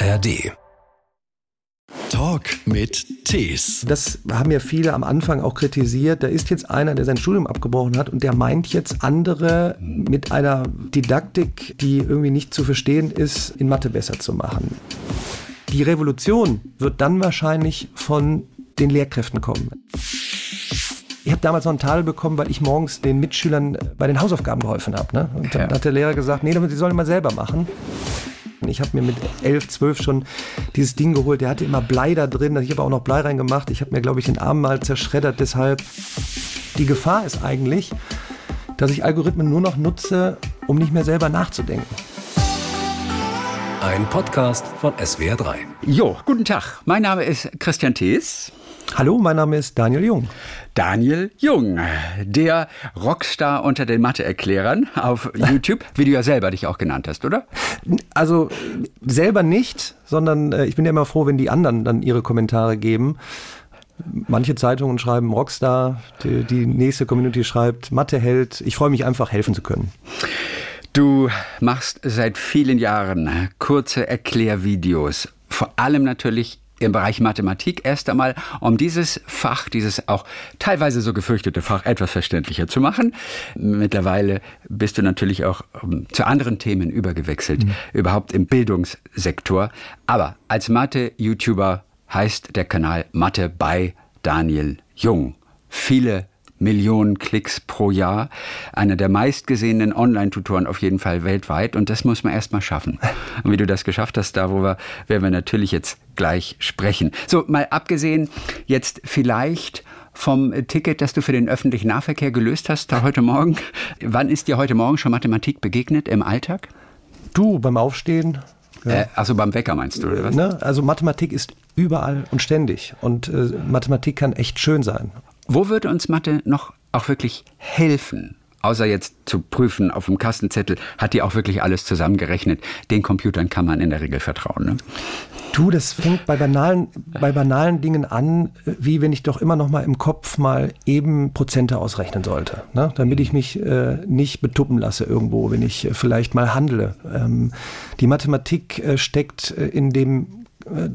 ARD. Talk mit Tees. Das haben ja viele am Anfang auch kritisiert. Da ist jetzt einer, der sein Studium abgebrochen hat und der meint jetzt andere mit einer Didaktik, die irgendwie nicht zu verstehen ist, in Mathe besser zu machen. Die Revolution wird dann wahrscheinlich von den Lehrkräften kommen. Ich habe damals noch einen Tadel bekommen, weil ich morgens den Mitschülern bei den Hausaufgaben geholfen habe. Ne? Und dann ja. hat der Lehrer gesagt, nee, sie sollen mal selber machen. Ich habe mir mit 11, 12 schon dieses Ding geholt. Der hatte immer Blei da drin. Ich habe auch noch Blei reingemacht. Ich habe mir, glaube ich, den Arm mal zerschreddert. Deshalb, die Gefahr ist eigentlich, dass ich Algorithmen nur noch nutze, um nicht mehr selber nachzudenken. Ein Podcast von SWR3. Jo, guten Tag. Mein Name ist Christian Thees. Hallo, mein Name ist Daniel Jung. Daniel Jung, der Rockstar unter den Mathe-Erklärern auf YouTube, wie du ja selber dich auch genannt hast, oder? Also selber nicht, sondern äh, ich bin ja immer froh, wenn die anderen dann ihre Kommentare geben. Manche Zeitungen schreiben Rockstar, die, die nächste Community schreibt Matheheld. Ich freue mich einfach, helfen zu können. Du machst seit vielen Jahren kurze Erklärvideos, vor allem natürlich im Bereich Mathematik erst einmal, um dieses Fach, dieses auch teilweise so gefürchtete Fach etwas verständlicher zu machen. Mittlerweile bist du natürlich auch um, zu anderen Themen übergewechselt, mhm. überhaupt im Bildungssektor. Aber als Mathe-YouTuber heißt der Kanal Mathe bei Daniel Jung. Viele Millionen Klicks pro Jahr. Einer der meistgesehenen Online-Tutoren auf jeden Fall weltweit. Und das muss man erst mal schaffen. Und wie du das geschafft hast, darüber werden wir natürlich jetzt gleich sprechen. So, mal abgesehen jetzt vielleicht vom Ticket, das du für den öffentlichen Nahverkehr gelöst hast, da heute Morgen. Wann ist dir heute Morgen schon Mathematik begegnet im Alltag? Du, beim Aufstehen. Ja. Äh, also beim Wecker meinst du, oder was? Ne? Also Mathematik ist überall und ständig. Und äh, Mathematik kann echt schön sein. Wo würde uns Mathe noch auch wirklich helfen? Außer jetzt zu prüfen auf dem Kastenzettel, hat die auch wirklich alles zusammengerechnet. Den Computern kann man in der Regel vertrauen. Ne? Du, das fängt bei banalen, bei banalen Dingen an, wie wenn ich doch immer noch mal im Kopf mal eben Prozente ausrechnen sollte, ne? damit ich mich äh, nicht betuppen lasse irgendwo, wenn ich äh, vielleicht mal handle. Ähm, die Mathematik äh, steckt äh, in dem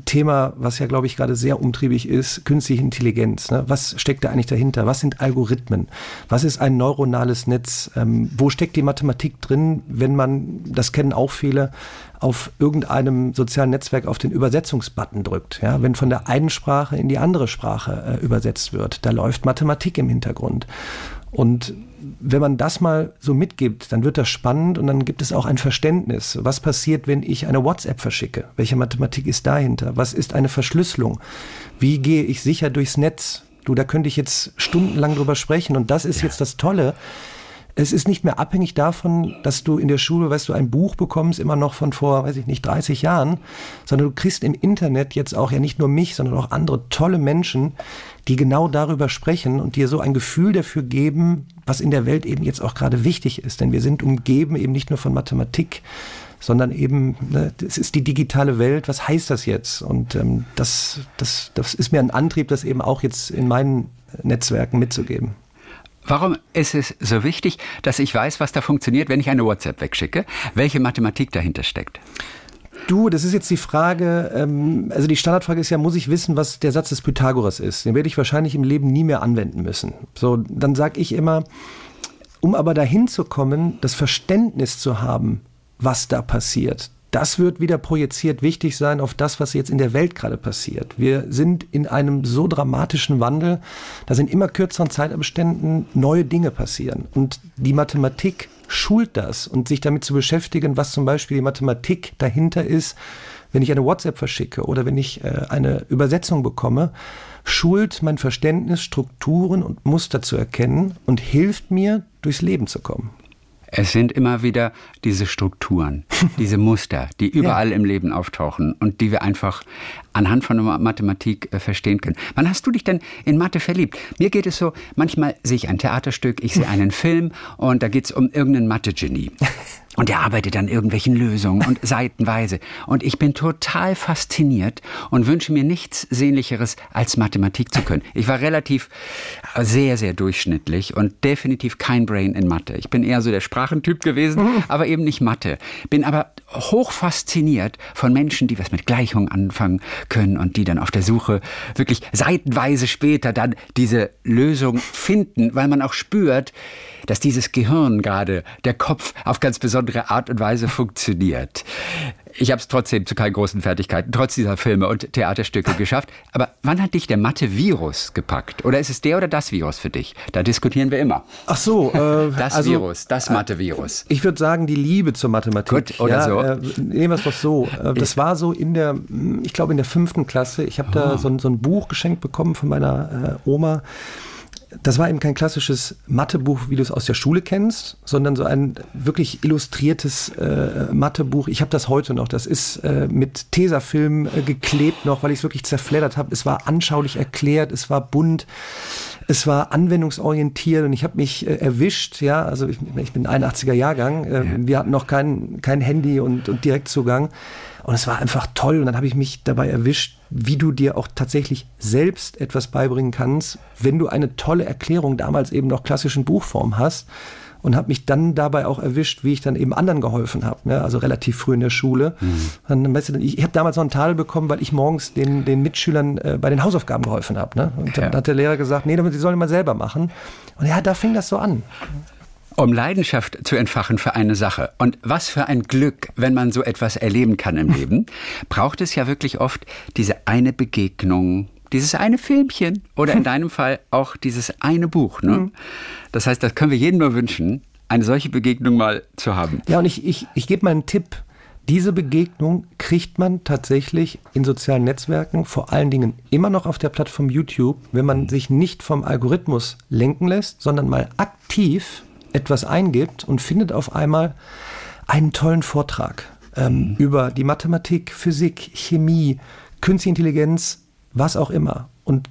Thema, was ja, glaube ich, gerade sehr umtriebig ist, künstliche Intelligenz. Ne? Was steckt da eigentlich dahinter? Was sind Algorithmen? Was ist ein neuronales Netz? Ähm, wo steckt die Mathematik drin, wenn man, das kennen auch viele, auf irgendeinem sozialen Netzwerk auf den Übersetzungsbutton drückt? Ja? Wenn von der einen Sprache in die andere Sprache äh, übersetzt wird, da läuft Mathematik im Hintergrund. Und wenn man das mal so mitgibt, dann wird das spannend und dann gibt es auch ein Verständnis. Was passiert, wenn ich eine WhatsApp verschicke? Welche Mathematik ist dahinter? Was ist eine Verschlüsselung? Wie gehe ich sicher durchs Netz? Du, da könnte ich jetzt stundenlang drüber sprechen und das ist ja. jetzt das Tolle es ist nicht mehr abhängig davon, dass du in der Schule, weißt du, ein Buch bekommst, immer noch von vor, weiß ich nicht, 30 Jahren, sondern du kriegst im Internet jetzt auch ja nicht nur mich, sondern auch andere tolle Menschen, die genau darüber sprechen und dir so ein Gefühl dafür geben, was in der Welt eben jetzt auch gerade wichtig ist. Denn wir sind umgeben eben nicht nur von Mathematik, sondern eben, ne, es ist die digitale Welt, was heißt das jetzt? Und ähm, das, das, das ist mir ein Antrieb, das eben auch jetzt in meinen Netzwerken mitzugeben. Warum ist es so wichtig, dass ich weiß, was da funktioniert, wenn ich eine WhatsApp wegschicke? Welche Mathematik dahinter steckt? Du, das ist jetzt die Frage, ähm, also die Standardfrage ist ja, muss ich wissen, was der Satz des Pythagoras ist? Den werde ich wahrscheinlich im Leben nie mehr anwenden müssen. So, dann sage ich immer, um aber dahin zu kommen, das Verständnis zu haben, was da passiert, das wird wieder projiziert wichtig sein auf das, was jetzt in der Welt gerade passiert. Wir sind in einem so dramatischen Wandel, da sind immer kürzeren Zeitabständen neue Dinge passieren. Und die Mathematik schult das und sich damit zu beschäftigen, was zum Beispiel die Mathematik dahinter ist, wenn ich eine WhatsApp verschicke oder wenn ich äh, eine Übersetzung bekomme, schult mein Verständnis, Strukturen und Muster zu erkennen und hilft mir, durchs Leben zu kommen. Es sind immer wieder diese Strukturen, diese Muster, die überall ja. im Leben auftauchen und die wir einfach anhand von Mathematik äh, verstehen können. Wann hast du dich denn in Mathe verliebt? Mir geht es so, manchmal sehe ich ein Theaterstück, ich sehe einen Film und da geht es um irgendeinen Mathe-Genie. Und er arbeitet an irgendwelchen Lösungen und seitenweise. Und ich bin total fasziniert und wünsche mir nichts Sehnlicheres, als Mathematik zu können. Ich war relativ äh, sehr, sehr durchschnittlich und definitiv kein Brain in Mathe. Ich bin eher so der Sprachentyp gewesen, aber eben nicht Mathe. Bin aber hoch fasziniert von Menschen, die was mit Gleichungen anfangen können und die dann auf der Suche wirklich seitenweise später dann diese Lösung finden, weil man auch spürt, dass dieses Gehirn gerade, der Kopf auf ganz besondere Art und Weise funktioniert. Ich habe es trotzdem zu keinen großen Fertigkeiten, trotz dieser Filme und Theaterstücke geschafft. Aber wann hat dich der Mathe-Virus gepackt? Oder ist es der oder das Virus für dich? Da diskutieren wir immer. Ach so. Äh, das also, Virus, das äh, Mathe-Virus. Ich würde sagen, die Liebe zur Mathematik. Gut, oder ja, so. Äh, nehmen wir es doch so. Äh, das war so in der, ich glaube in der fünften Klasse. Ich habe oh. da so, so, ein Buch geschenkt bekommen von meiner äh, Oma das war eben kein klassisches Mathebuch, wie du es aus der Schule kennst, sondern so ein wirklich illustriertes äh, Mathebuch. Ich habe das heute noch. Das ist äh, mit Tesafilm äh, geklebt noch, weil ich es wirklich zerfleddert habe. Es war anschaulich erklärt, es war bunt, es war anwendungsorientiert und ich habe mich äh, erwischt. Ja, also ich, ich bin 81er Jahrgang. Äh, ja. Wir hatten noch kein, kein Handy und, und Direktzugang. Und es war einfach toll. Und dann habe ich mich dabei erwischt, wie du dir auch tatsächlich selbst etwas beibringen kannst, wenn du eine tolle Erklärung damals eben noch klassischen Buchform hast. Und habe mich dann dabei auch erwischt, wie ich dann eben anderen geholfen habe, ne? also relativ früh in der Schule. Mhm. Dann, ich habe damals noch einen Tadel bekommen, weil ich morgens den, den Mitschülern äh, bei den Hausaufgaben geholfen habe. Ne? Und dann ja. hat der Lehrer gesagt, nee, sie sollen mal selber machen. Und ja, da fing das so an um Leidenschaft zu entfachen für eine Sache. Und was für ein Glück, wenn man so etwas erleben kann im Leben, braucht es ja wirklich oft diese eine Begegnung, dieses eine Filmchen oder in deinem Fall auch dieses eine Buch. Ne? Mhm. Das heißt, das können wir jedem nur wünschen, eine solche Begegnung mal zu haben. Ja, und ich, ich, ich gebe mal einen Tipp. Diese Begegnung kriegt man tatsächlich in sozialen Netzwerken, vor allen Dingen immer noch auf der Plattform YouTube, wenn man sich nicht vom Algorithmus lenken lässt, sondern mal aktiv etwas eingibt und findet auf einmal einen tollen Vortrag ähm, mhm. über die Mathematik, Physik, Chemie, Künstliche Intelligenz, was auch immer. Und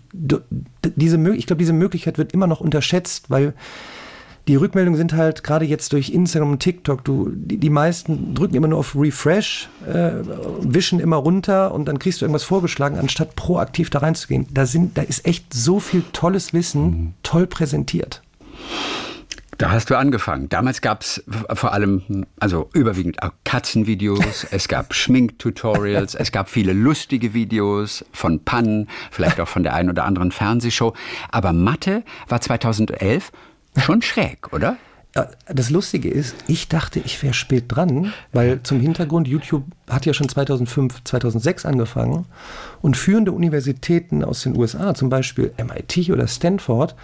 diese, ich glaube, diese Möglichkeit wird immer noch unterschätzt, weil die Rückmeldungen sind halt gerade jetzt durch Instagram und TikTok, du, die, die meisten drücken immer nur auf Refresh, äh, wischen immer runter und dann kriegst du irgendwas vorgeschlagen, anstatt proaktiv da reinzugehen. Da, sind, da ist echt so viel tolles Wissen, mhm. toll präsentiert. Da hast du angefangen. Damals gab es vor allem, also überwiegend Katzenvideos, es gab Schminktutorials, es gab viele lustige Videos von Pannen, vielleicht auch von der einen oder anderen Fernsehshow. Aber Mathe war 2011 schon schräg, oder? Das Lustige ist, ich dachte, ich wäre spät dran, weil zum Hintergrund, YouTube hat ja schon 2005, 2006 angefangen und führende Universitäten aus den USA, zum Beispiel MIT oder Stanford,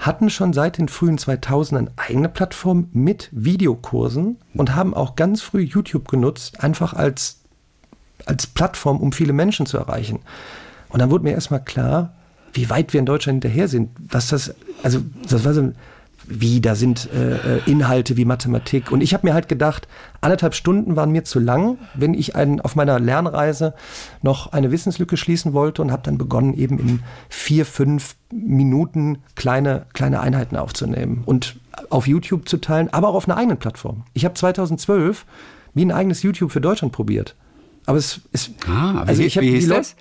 hatten schon seit den frühen 2000ern eigene Plattform mit Videokursen und haben auch ganz früh YouTube genutzt, einfach als, als Plattform, um viele Menschen zu erreichen. Und dann wurde mir erstmal klar, wie weit wir in Deutschland hinterher sind, was das, also das war so wie, da sind äh, äh, Inhalte wie Mathematik. Und ich habe mir halt gedacht, anderthalb Stunden waren mir zu lang, wenn ich einen, auf meiner Lernreise noch eine Wissenslücke schließen wollte und habe dann begonnen, eben in vier, fünf Minuten kleine, kleine Einheiten aufzunehmen und auf YouTube zu teilen, aber auch auf einer eigenen Plattform. Ich habe 2012 wie ein eigenes YouTube für Deutschland probiert. Aber es ist. Ah, also wie, ich wie hieß das?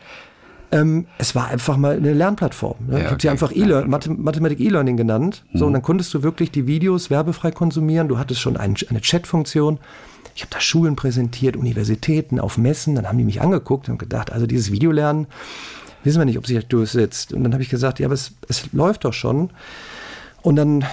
Ähm, es war einfach mal eine Lernplattform. Ne? Ja, ich habe okay. sie einfach e Mathe Mathematik E-Learning genannt. Mhm. So, und dann konntest du wirklich die Videos werbefrei konsumieren. Du hattest schon ein, eine Chat-Funktion. Ich habe da Schulen präsentiert, Universitäten, auf Messen. Dann haben die mich angeguckt und gedacht, also dieses Videolernen, wissen wir nicht, ob sich das durchsetzt. Und dann habe ich gesagt, ja, aber es, es läuft doch schon. Und dann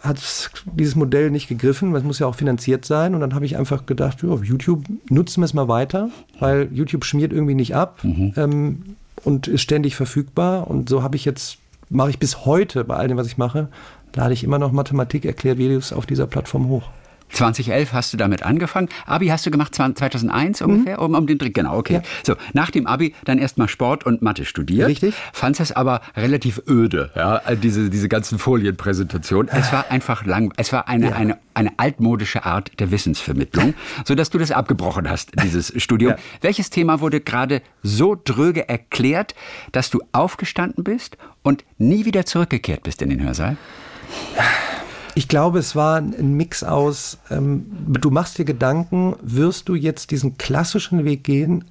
hat dieses Modell nicht gegriffen, weil es muss ja auch finanziert sein. Und dann habe ich einfach gedacht, ja, YouTube nutzen wir es mal weiter, weil YouTube schmiert irgendwie nicht ab. Mhm. Ähm, und ist ständig verfügbar. Und so habe ich jetzt, mache ich bis heute bei all dem, was ich mache, lade ich immer noch Mathematik-Erklärvideos auf dieser Plattform hoch. 2011 hast du damit angefangen. Abi hast du gemacht 2001 mhm. ungefähr, um, um den Dreh. Genau, okay. Ja. So, nach dem Abi dann erstmal Sport und Mathe studiert. Richtig. Fandest es aber relativ öde, ja, diese, diese ganzen Folienpräsentationen. Es war einfach lang, es war eine, ja. eine, eine altmodische Art der Wissensvermittlung, sodass du das abgebrochen hast, dieses Studium. Ja. Welches Thema wurde gerade so dröge erklärt, dass du aufgestanden bist und nie wieder zurückgekehrt bist in den Hörsaal? Ich glaube, es war ein Mix aus, ähm, du machst dir Gedanken, wirst du jetzt diesen klassischen Weg gehen,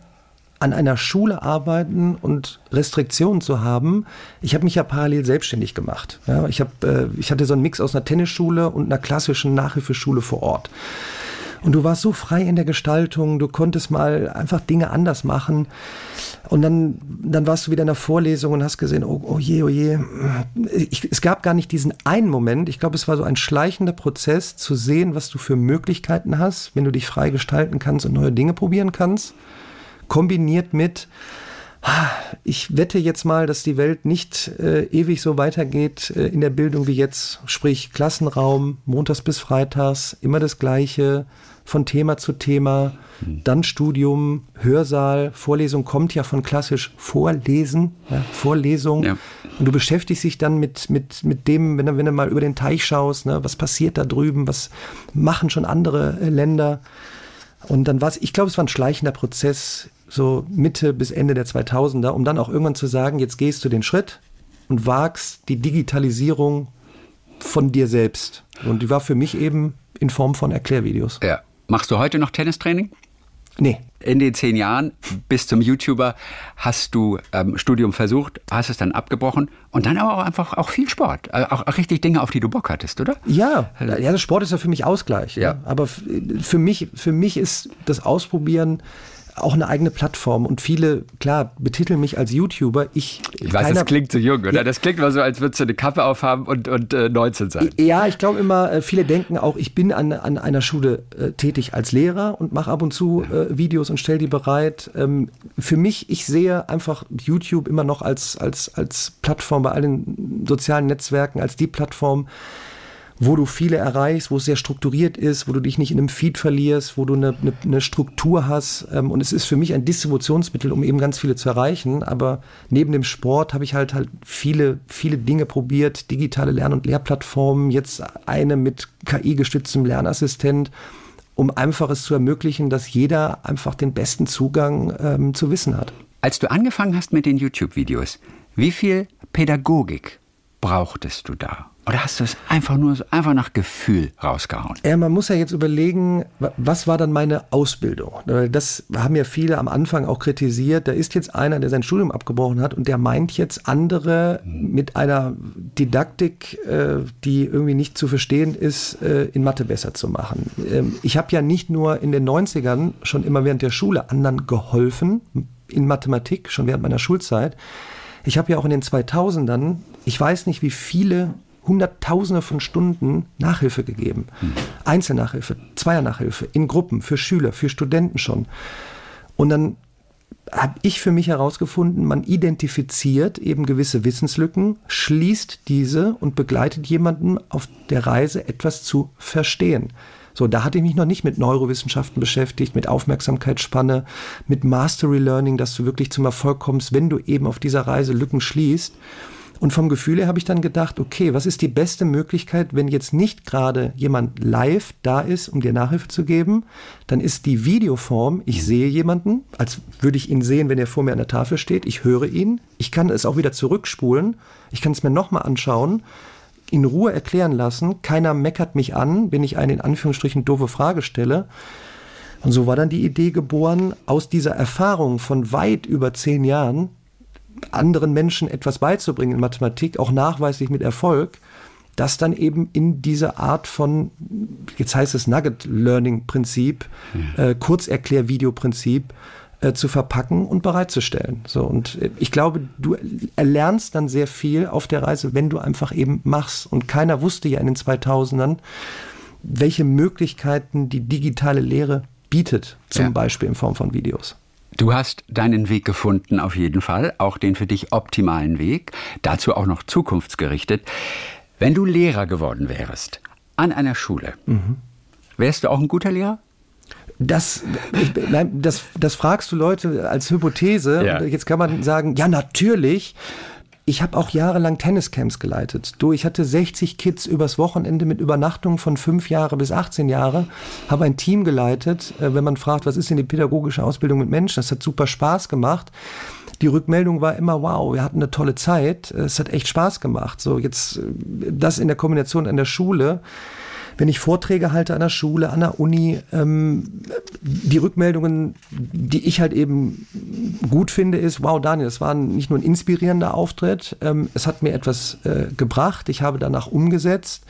an einer Schule arbeiten und Restriktionen zu haben. Ich habe mich ja parallel selbstständig gemacht. Ja, ich, hab, äh, ich hatte so einen Mix aus einer Tennisschule und einer klassischen Nachhilfeschule vor Ort. Und du warst so frei in der Gestaltung, du konntest mal einfach Dinge anders machen. Und dann, dann warst du wieder in der Vorlesung und hast gesehen, oh, oh je, oh je. Ich, es gab gar nicht diesen einen Moment. Ich glaube, es war so ein schleichender Prozess, zu sehen, was du für Möglichkeiten hast, wenn du dich frei gestalten kannst und neue Dinge probieren kannst. Kombiniert mit, ich wette jetzt mal, dass die Welt nicht äh, ewig so weitergeht äh, in der Bildung wie jetzt. Sprich, Klassenraum, montags bis freitags, immer das Gleiche, von Thema zu Thema, mhm. dann Studium, Hörsaal, Vorlesung kommt ja von klassisch Vorlesen, ja, Vorlesung. Ja. Und du beschäftigst dich dann mit, mit, mit dem, wenn du, wenn du mal über den Teich schaust, ne, was passiert da drüben, was machen schon andere äh, Länder. Und dann war es, ich glaube, es war ein schleichender Prozess so Mitte bis Ende der 2000er, um dann auch irgendwann zu sagen, jetzt gehst du den Schritt und wagst die Digitalisierung von dir selbst. Und die war für mich eben in Form von Erklärvideos. Ja. Machst du heute noch Tennistraining? Nee. In den zehn Jahren bis zum YouTuber hast du ähm, Studium versucht, hast es dann abgebrochen und dann aber auch einfach auch viel Sport. Äh, auch, auch, richtig Dinge, auf die du Bock hattest, oder? Ja, ja, Sport ist ja für mich Ausgleich. Ja. Ne? Aber für mich, für mich ist das Ausprobieren auch eine eigene Plattform und viele, klar, betiteln mich als YouTuber. Ich, ich weiß, das klingt so jung, oder? Ja. Das klingt mal so, als würdest du eine Kappe aufhaben und, und äh, 19 sein. Ja, ich glaube immer, äh, viele denken auch, ich bin an, an einer Schule äh, tätig als Lehrer und mache ab und zu äh, Videos und stelle die bereit. Ähm, für mich, ich sehe einfach YouTube immer noch als, als, als Plattform bei allen sozialen Netzwerken, als die Plattform, wo du viele erreichst, wo es sehr strukturiert ist, wo du dich nicht in einem Feed verlierst, wo du eine, eine, eine Struktur hast. Ähm, und es ist für mich ein Distributionsmittel, um eben ganz viele zu erreichen. Aber neben dem Sport habe ich halt halt viele, viele Dinge probiert, digitale Lern- und Lehrplattformen, jetzt eine mit KI-gestütztem Lernassistent, um einfach es zu ermöglichen, dass jeder einfach den besten Zugang ähm, zu Wissen hat. Als du angefangen hast mit den YouTube-Videos, wie viel Pädagogik brauchtest du da? Oder hast du es einfach nur so, einfach nach Gefühl rausgehauen? Ja, man muss ja jetzt überlegen, was war dann meine Ausbildung? Das haben ja viele am Anfang auch kritisiert. Da ist jetzt einer, der sein Studium abgebrochen hat und der meint jetzt andere mit einer Didaktik, äh, die irgendwie nicht zu verstehen ist, äh, in Mathe besser zu machen. Ähm, ich habe ja nicht nur in den 90ern schon immer während der Schule anderen geholfen, in Mathematik, schon während meiner Schulzeit. Ich habe ja auch in den 2000ern, ich weiß nicht, wie viele Hunderttausende von Stunden Nachhilfe gegeben. Hm. Einzelnachhilfe, Zweiernachhilfe, in Gruppen, für Schüler, für Studenten schon. Und dann habe ich für mich herausgefunden, man identifiziert eben gewisse Wissenslücken, schließt diese und begleitet jemanden auf der Reise, etwas zu verstehen. So, da hatte ich mich noch nicht mit Neurowissenschaften beschäftigt, mit Aufmerksamkeitsspanne, mit Mastery Learning, dass du wirklich zum Erfolg kommst, wenn du eben auf dieser Reise Lücken schließt. Und vom Gefühl her habe ich dann gedacht, okay, was ist die beste Möglichkeit, wenn jetzt nicht gerade jemand live da ist, um dir Nachhilfe zu geben, dann ist die Videoform, ich sehe jemanden, als würde ich ihn sehen, wenn er vor mir an der Tafel steht, ich höre ihn, ich kann es auch wieder zurückspulen, ich kann es mir nochmal anschauen, in Ruhe erklären lassen, keiner meckert mich an, wenn ich eine in Anführungsstrichen doofe Frage stelle. Und so war dann die Idee geboren, aus dieser Erfahrung von weit über zehn Jahren anderen Menschen etwas beizubringen in Mathematik, auch nachweislich mit Erfolg, das dann eben in diese Art von, jetzt heißt es Nugget-Learning-Prinzip, ja. äh, Kurzerklär-Video-Prinzip, äh, zu verpacken und bereitzustellen. So, und äh, ich glaube, du erlernst dann sehr viel auf der Reise, wenn du einfach eben machst. Und keiner wusste ja in den 2000ern, welche Möglichkeiten die digitale Lehre bietet, zum ja. Beispiel in Form von Videos. Du hast deinen Weg gefunden, auf jeden Fall, auch den für dich optimalen Weg, dazu auch noch zukunftsgerichtet. Wenn du Lehrer geworden wärst, an einer Schule, mhm. wärst du auch ein guter Lehrer? Das, das, das fragst du Leute als Hypothese. Ja. Jetzt kann man sagen, ja, natürlich. Ich habe auch jahrelang Tenniscamps geleitet. Du, ich hatte 60 Kids übers Wochenende mit Übernachtung von 5 Jahre bis 18 Jahre, habe ein Team geleitet. Äh, wenn man fragt, was ist denn die pädagogische Ausbildung mit Menschen, das hat super Spaß gemacht. Die Rückmeldung war immer, wow, wir hatten eine tolle Zeit, es hat echt Spaß gemacht. So jetzt äh, das in der Kombination an der Schule wenn ich Vorträge halte an der Schule, an der Uni, ähm, die Rückmeldungen, die ich halt eben gut finde, ist, wow, Daniel, das war nicht nur ein inspirierender Auftritt, ähm, es hat mir etwas äh, gebracht, ich habe danach umgesetzt.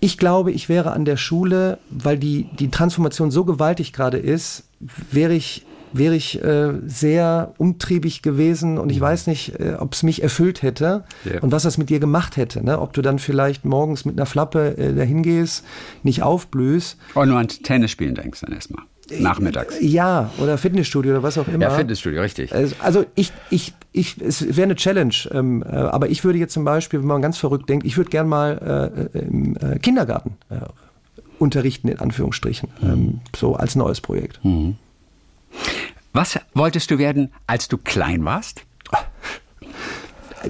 Ich glaube, ich wäre an der Schule, weil die, die Transformation so gewaltig gerade ist, wäre ich wäre ich äh, sehr umtriebig gewesen und ich weiß nicht, äh, ob es mich erfüllt hätte Ja. und was das mit dir gemacht hätte. Ne? Ob du dann vielleicht morgens mit einer Flappe äh, dahin gehst, nicht aufblühst. Und nur an Tennis spielen denkst dann erstmal. Nachmittags. Ja, oder Fitnessstudio oder was auch immer. Ja, Fitnessstudio, richtig. Also- Also ich, ich, ich, es wäre eine Challenge, ähm, äh, aber ich würde jetzt zum Beispiel, wenn man ganz verrückt denkt, ich würde gern mal äh, im äh, Kindergarten äh, unterrichten, in Anführungsstrichen, ähm, so als neues Projekt. Was wolltest du werden, als du klein warst?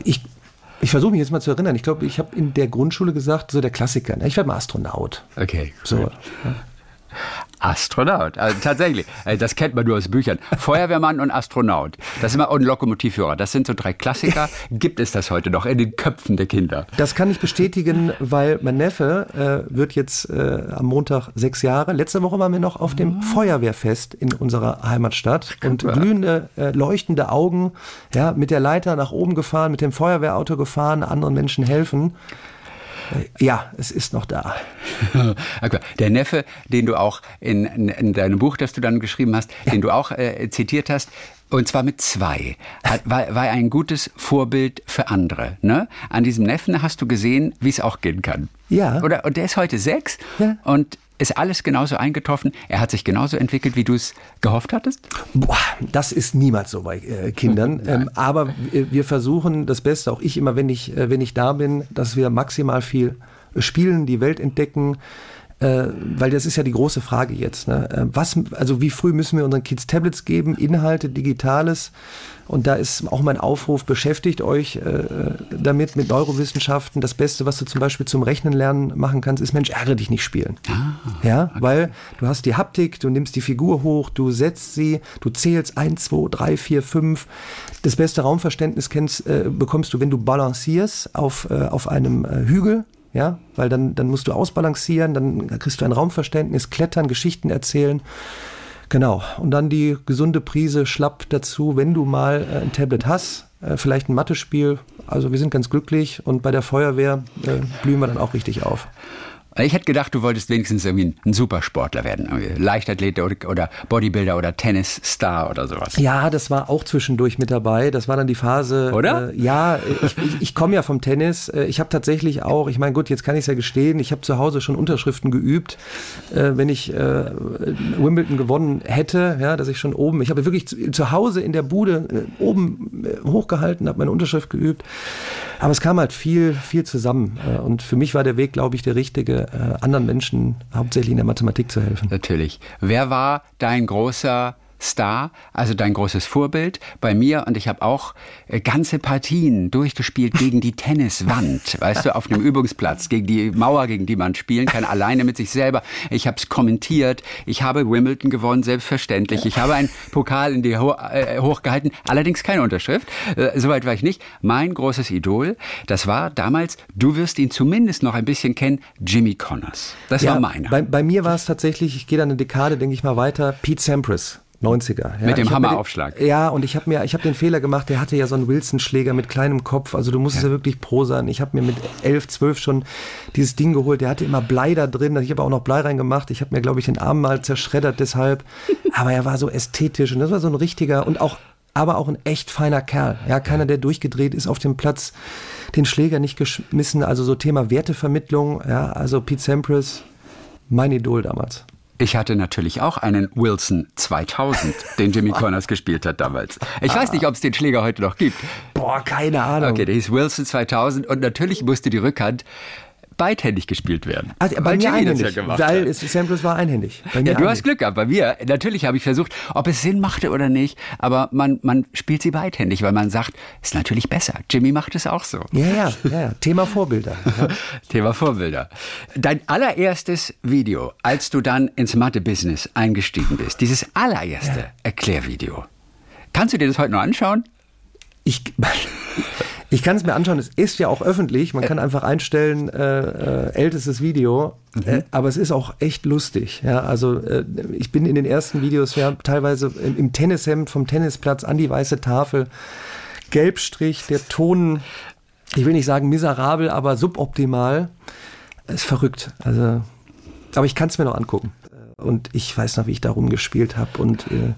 Ich, ich versuche mich jetzt mal zu erinnern. Ich glaube, ich habe in der Grundschule gesagt, so der Klassiker, ne? ich werde mal Astronaut. Okay. So. Astronaut, also tatsächlich. Äh, Das kennt man nur aus Büchern. Feuerwehrmann und Astronaut. Das immer und Lokomotivführer. Das sind so drei Klassiker. Gibt es das heute noch in den Köpfen der Kinder? Das kann ich bestätigen, weil mein Neffe äh, wird jetzt äh, am Montag sechs Jahre. Letzte Woche waren wir noch auf dem Feuerwehrfest in unserer Heimatstadt und glühende, äh, leuchtende Augen, ja, mit der Leiter nach oben gefahren, mit dem Feuerwehrauto gefahren, anderen Menschen helfen. Ja, es ist noch da. Der Neffe, den du auch in, in, in deinem Buch, das du dann geschrieben hast, den du auch äh, zitiert hast, und zwar mit zwei, hat, war, war ein gutes Vorbild für andere. Ne? An diesem Neffen hast du gesehen, wie es auch gehen kann. Ja. Oder, und der ist heute sechs Ja. und ist alles genauso eingetroffen. Er hat sich genauso entwickelt, wie du es gehofft hattest. Boah, das ist niemals so bei äh, Kindern. Ähm, aber wir, versuchen das Beste, auch ich immer, wenn ich, äh, wenn ich da bin, dass wir maximal viel spielen, die Welt entdecken. Äh, weil das ist ja die große Frage jetzt. Ne? Äh, was, also wie früh müssen wir unseren Kids Tablets geben, Inhalte, Digitales? Und da ist auch mein Aufruf, beschäftigt euch äh, damit mit Neurowissenschaften. Das Beste, was du zum Beispiel zum Rechnen lernen machen kannst, ist Mensch, ärgere dich nicht spielen. ja, weil du hast die Haptik, du nimmst die Figur hoch, du setzt sie, du zählst 1, 2, 3, 4, 5. Das beste Raumverständnis kennst, äh, bekommst du, wenn du balancierst auf, äh, auf einem äh, Hügel. Ja, weil dann, dann musst du ausbalancieren, dann kriegst du ein Raumverständnis, klettern, Geschichten erzählen. Genau. Und dann die gesunde Prise schlapp dazu, wenn du mal äh, ein Tablet hast, äh, vielleicht ein Mathe-Spiel. Also wir sind ganz glücklich und bei der Feuerwehr äh, blühen wir dann auch richtig auf. Ich hätte gedacht, du wolltest wenigstens irgendwie ein Supersportler werden. Irgendwie Leichtathlet oder, oder Bodybuilder oder Tennisstar oder sowas. Ja, das war auch zwischendurch mit dabei. Das war dann die Phase. Oder? Äh, ja, ich, ich, ich komme ja vom Tennis. Äh, Ich habe tatsächlich auch, ich meine, gut, jetzt kann ich es ja gestehen, ich habe zu Hause schon Unterschriften geübt, äh, wenn ich äh, Wimbledon gewonnen hätte, ja, dass ich schon oben, ich habe wirklich zu, zu Hause in der Bude äh, oben äh, hochgehalten, habe meine Unterschrift geübt. Aber es kam halt viel, viel zusammen. Äh, und für mich war der Weg, glaube ich, der richtige, äh, anderen Menschen hauptsächlich in der Mathematik zu helfen. Natürlich. Wer war dein großer Star, also dein großes Vorbild bei mir und ich habe auch äh, ganze Partien durchgespielt gegen die Tenniswand, weißt du, auf einem Übungsplatz, gegen die Mauer, gegen die man spielen kann, alleine mit sich selber. Ich habe es kommentiert, ich habe Wimbledon gewonnen, selbstverständlich. Ich habe einen Pokal in die Ho äh, hochgehalten, allerdings keine Unterschrift. Äh, Soweit war ich nicht. Mein großes Idol, das war damals, du wirst ihn zumindest noch ein bisschen kennen, Jimmy Connors. Das war meiner. Bei, bei mir war es tatsächlich, ich gehe da eine Dekade, denke ich mal weiter, Pete Sampras. 90er. Ja. Mit dem Hammeraufschlag. Ja, und ich habe mir, ich habe den Fehler gemacht, der hatte ja so einen Wilson-Schläger mit kleinem Kopf, also du musstest ja, wirklich pro sein. Ich habe mir mit 11, 12 schon dieses Ding geholt, der hatte immer Blei da drin, ich habe auch noch Blei reingemacht, ich habe mir, glaube ich, den Arm mal zerschreddert deshalb, aber er war so ästhetisch und das war so ein richtiger und auch aber auch ein echt feiner Kerl. Ja, keiner, der durchgedreht ist auf dem Platz, den Schläger nicht geschmissen. Also so Thema Wertevermittlung. Ja, also Pete Sampras, mein Idol damals. Ich hatte natürlich auch einen Wilson 2000, den Jimmy Connors gespielt hat damals. Ich weiß nicht, ob es den Schläger heute noch gibt. Boah, keine Ahnung. Okay, der hieß Wilson 2000 und natürlich musste die Rückhand beidhändig gespielt werden. Also, bei mir einhändig, ja weil es, Sampras war einhändig. ja, du einhändig. hast Glück gehabt. Bei mir, natürlich habe ich versucht, ob es Sinn machte oder nicht, aber man, man spielt sie beidhändig, weil man sagt, ist natürlich besser. Jimmy macht es auch so. Ja, ja, ja, ja. Thema Vorbilder. Ja. Thema Vorbilder. Dein allererstes Video, als du dann ins Mathe-Business eingestiegen bist, dieses allererste. Erklärvideo. Kannst du dir das heute noch anschauen? Ich, ich kann es mir anschauen, es ist ja auch öffentlich, man kann einfach einstellen, äh, äh, ältestes Video, mhm. äh, aber es ist auch echt lustig. Ja, also äh, ich bin in den ersten Videos ja teilweise im, im Tennishemd vom Tennisplatz an die weiße Tafel, Gelbstrich, der Ton, ich will nicht sagen miserabel, aber suboptimal. ist verrückt. Also, aber ich kann es mir noch angucken. Und ich weiß noch, wie ich da rumgespielt habe und äh,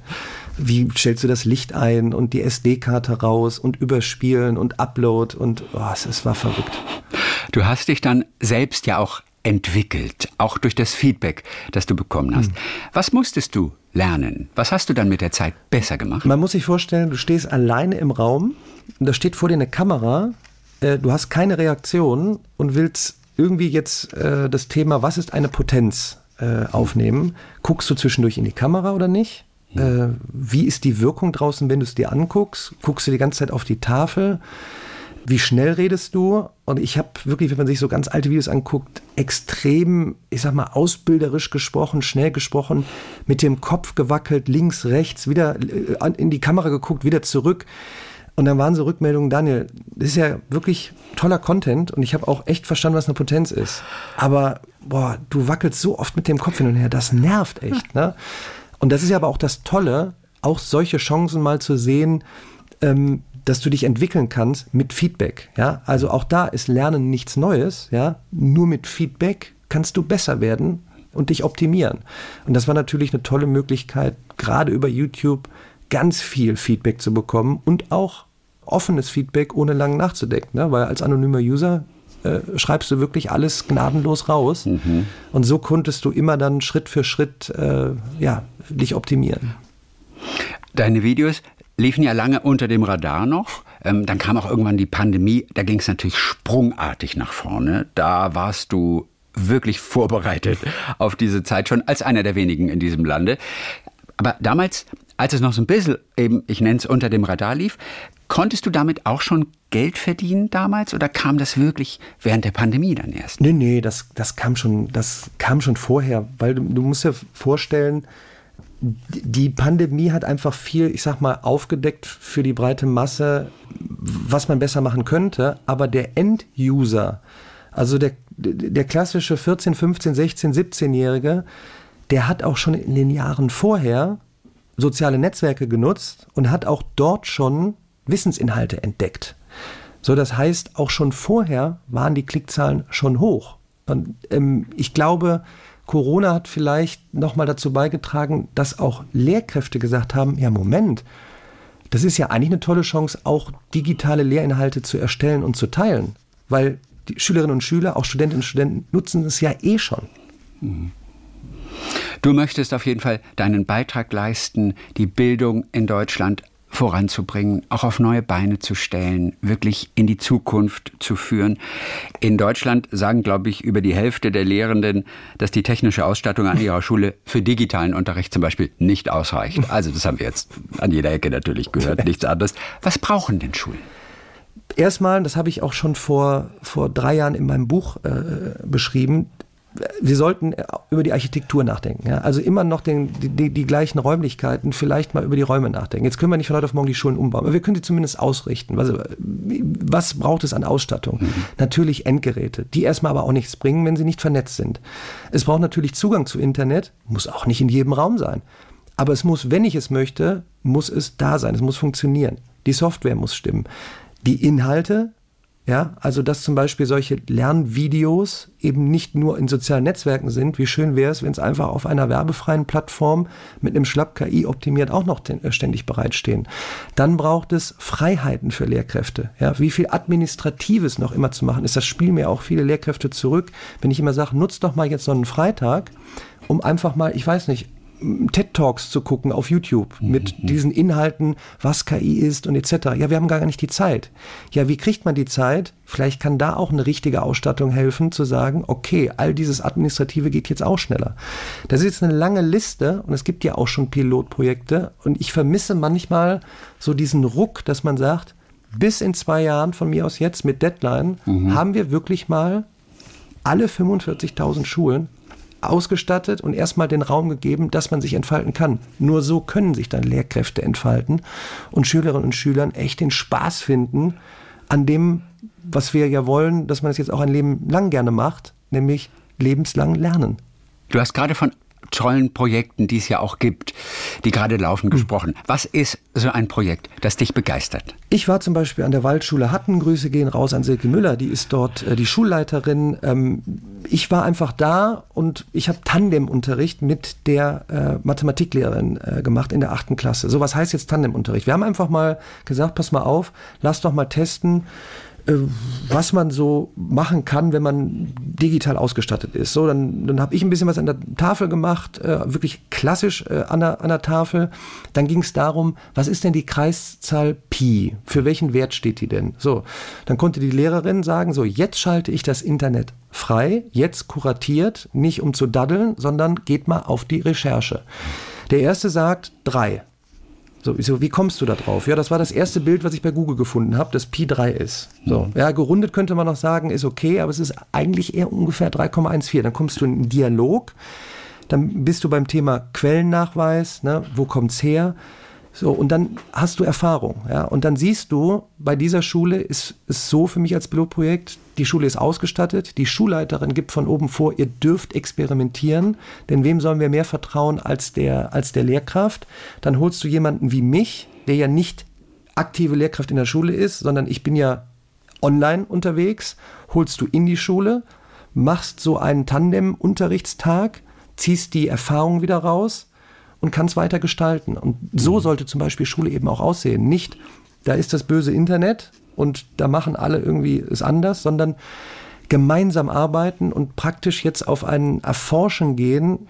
wie stellst du das Licht ein und die SD-Karte raus und überspielen und Upload und oh, es, war verrückt. Du hast dich dann selbst ja auch entwickelt, auch durch das Feedback, das du bekommen hast. Hm. Was musstest du lernen? Was hast du dann mit der Zeit besser gemacht? Man muss sich vorstellen, du stehst alleine im Raum und da steht vor dir eine Kamera, äh, du hast keine Reaktion und willst irgendwie jetzt äh, das Thema, was ist eine Potenz, äh, aufnehmen. Guckst du zwischendurch in die Kamera oder nicht? Äh, wie ist die Wirkung draußen, wenn du es dir anguckst? Guckst du die ganze Zeit auf die Tafel? Wie schnell redest du? Und ich habe wirklich, wenn man sich so ganz alte Videos anguckt, extrem, ich sag mal, ausbilderisch gesprochen, schnell gesprochen, mit dem Kopf gewackelt, links, rechts, wieder äh, in die Kamera geguckt, wieder zurück. Und dann waren so Rückmeldungen, Daniel, das ist ja wirklich toller Content und ich habe auch echt verstanden, was eine Potenz ist. Aber boah, du wackelst so oft mit dem Kopf hin und her, das nervt echt. Ne? Und das ist ja aber auch das Tolle, auch solche Chancen mal zu sehen, ähm, dass du dich entwickeln kannst mit Feedback. Ja? Also auch da ist Lernen nichts Neues. Ja? Nur mit Feedback kannst du besser werden und dich optimieren. Und das war natürlich eine tolle Möglichkeit, gerade über YouTube ganz viel Feedback zu bekommen und auch offenes Feedback, ohne lang nachzudenken. Ne? Weil als anonymer User äh, schreibst du wirklich alles gnadenlos raus. Mhm. Und so konntest du immer dann Schritt für Schritt äh, ja, dich optimieren. Deine Videos liefen ja lange unter dem Radar noch. Ähm, dann kam auch irgendwann die Pandemie. Da ging es natürlich sprungartig nach vorne. Da warst du wirklich vorbereitet auf diese Zeit schon als einer der wenigen in diesem Lande. Aber damals, als es noch so ein bisschen eben, ich nenne es unter dem Radar lief, Konntest du damit auch schon Geld verdienen damals oder kam das wirklich während der Pandemie dann erst? Nee, nee, das, das, kam, schon, das kam schon vorher, weil du, du musst dir vorstellen, die Pandemie hat einfach viel, ich sag mal, aufgedeckt für die breite Masse, was man besser machen könnte, aber der End-User, also der, der klassische 14, 15, 16, 17-Jährige, der hat auch schon in den Jahren vorher soziale Netzwerke genutzt und hat auch dort schon Wissensinhalte entdeckt. So, das heißt, auch schon vorher waren die Klickzahlen schon hoch. Und ähm, ich glaube, Corona hat vielleicht nochmal dazu beigetragen, dass auch Lehrkräfte gesagt haben, ja Moment, das ist ja eigentlich eine tolle Chance, auch digitale Lehrinhalte zu erstellen und zu teilen. Weil die Schülerinnen und Schüler, auch Studentinnen und Studenten, nutzen es ja eh schon. Mhm. Du möchtest auf jeden Fall deinen Beitrag leisten, die Bildung in Deutschland voranzubringen, auch auf neue Beine zu stellen, wirklich in die Zukunft zu führen. In Deutschland sagen, glaube ich, über die Hälfte der Lehrenden, dass die technische Ausstattung an ihrer Schule für digitalen Unterricht zum Beispiel nicht ausreicht. Also das haben wir jetzt an jeder Ecke natürlich gehört, nichts anderes. Was brauchen denn Schulen? Erstmal, das habe ich auch schon vor, vor drei Jahren in meinem Buch äh, beschrieben, wir sollten über die Architektur nachdenken. Ja? Also immer noch den, die, die, gleichen Räumlichkeiten, vielleicht mal über die Räume nachdenken. Jetzt können wir nicht von heute auf morgen die Schulen umbauen, aber wir können sie zumindest ausrichten. Also, was braucht es an Ausstattung? Mhm. Natürlich Endgeräte, die erstmal aber auch nichts bringen, wenn sie nicht vernetzt sind. Es braucht natürlich Zugang zu Internet, muss auch nicht in jedem Raum sein. Aber es muss, wenn ich es möchte, muss es da sein, es muss funktionieren. Die Software muss stimmen. Die Inhalte ja, also dass zum Beispiel solche Lernvideos eben nicht nur in sozialen Netzwerken sind. Wie schön wäre es, wenn es einfach auf einer werbefreien Plattform mit einem Schlapp KI optimiert auch noch äh, ständig bereitstehen. Dann braucht es Freiheiten für Lehrkräfte. Ja, wie viel Administratives noch immer zu machen ist, das spielen mir auch viele Lehrkräfte zurück. Wenn ich immer sage, nutzt doch mal jetzt so einen Freitag, um einfach mal, ich weiß nicht, TED Talks zu gucken auf YouTube mhm. mit mhm. diesen Inhalten, was KI ist und etc. Ja, wir haben gar nicht die Zeit. Ja, wie kriegt man die Zeit? Vielleicht kann da auch eine richtige Ausstattung helfen, zu sagen, okay, all dieses Administrative geht jetzt auch schneller. Das ist jetzt eine lange Liste und es gibt ja auch schon Pilotprojekte und ich vermisse manchmal so diesen Ruck, dass man sagt, bis in zwei Jahren von mir aus jetzt mit Deadline mhm. haben wir wirklich mal alle 45.000 Schulen ausgestattet und erstmal den Raum gegeben, dass man sich entfalten kann. Nur so können sich dann Lehrkräfte entfalten und Schülerinnen und Schülern echt den Spaß finden an dem, was wir ja wollen, dass man es jetzt auch ein Leben lang gerne macht, nämlich lebenslang lernen. Du hast gerade von tollen Projekten, die es ja auch gibt, die gerade laufen, hm. gesprochen. Was ist so ein Projekt, das dich begeistert? Ich war zum Beispiel an der Waldschule Hatten. Grüße gehen raus an Silke Müller, die ist dort äh, die Schulleiterin. Ähm, ich war einfach da und ich habe Tandemunterricht mit der äh, Mathematiklehrerin äh, gemacht in der achten Klasse. So was heißt jetzt Tandemunterricht? Wir haben einfach mal gesagt, pass mal auf, lass doch mal testen was man so machen kann, wenn man digital ausgestattet ist. So, dann, dann habe ich ein bisschen was an der Tafel gemacht, äh, wirklich klassisch äh, an, der, an der Tafel. Dann ging es darum, was ist denn die Kreiszahl Pi? Für welchen Wert steht die denn? So, dann konnte die Lehrerin sagen, so, jetzt schalte ich das Internet frei, jetzt kuratiert, nicht um zu daddeln, sondern geht mal auf die Recherche. Der erste sagt drei. So, so, wie kommst du da drauf? Ja, das war das erste Bild, was ich bei Google gefunden habe, das Pi 3 ist. So, mhm. ja, gerundet könnte man noch sagen, ist okay, aber es ist eigentlich eher ungefähr 3,14. Dann kommst du in einen Dialog, dann bist du beim Thema Quellennachweis, ne, wo kommt's her? So, und dann hast du Erfahrung, ja. Und dann siehst du, bei dieser Schule ist es so für mich als Pilotprojekt, die Schule ist ausgestattet, die Schulleiterin gibt von oben vor, ihr dürft experimentieren, denn wem sollen wir mehr vertrauen als der, als der Lehrkraft? Dann holst du jemanden wie mich, der ja nicht aktive Lehrkraft in der Schule ist, sondern ich bin ja online unterwegs, holst du in die Schule, machst so einen Tandem-Unterrichtstag, ziehst die Erfahrung wieder raus und kann es weiter gestalten. Und so mhm. sollte zum Beispiel Schule eben auch aussehen. Nicht, da ist das böse Internet und da machen alle irgendwie es anders, sondern gemeinsam arbeiten und praktisch jetzt auf ein Erforschen gehen.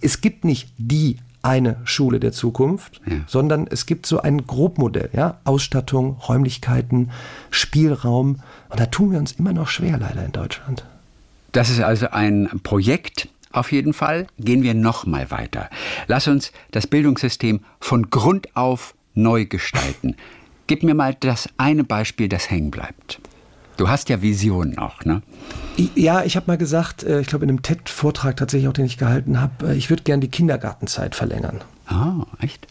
Es gibt nicht die eine Schule der Zukunft, ja. sondern es gibt so ein Grobmodell, ja, Ausstattung, Räumlichkeiten, Spielraum. Und da tun wir uns immer noch schwer, leider in Deutschland. Das ist also ein Projekt, auf jeden Fall gehen wir noch mal weiter. Lass uns das Bildungssystem von Grund auf neu gestalten. Gib mir mal das eine Beispiel, das hängen bleibt. Du hast ja Visionen auch, ne? Ja, ich habe mal gesagt, äh, ich glaube in einem TED-Vortrag tatsächlich auch, den ich gehalten habe, äh, ich würde gerne die Kindergartenzeit verlängern. Ah, echt?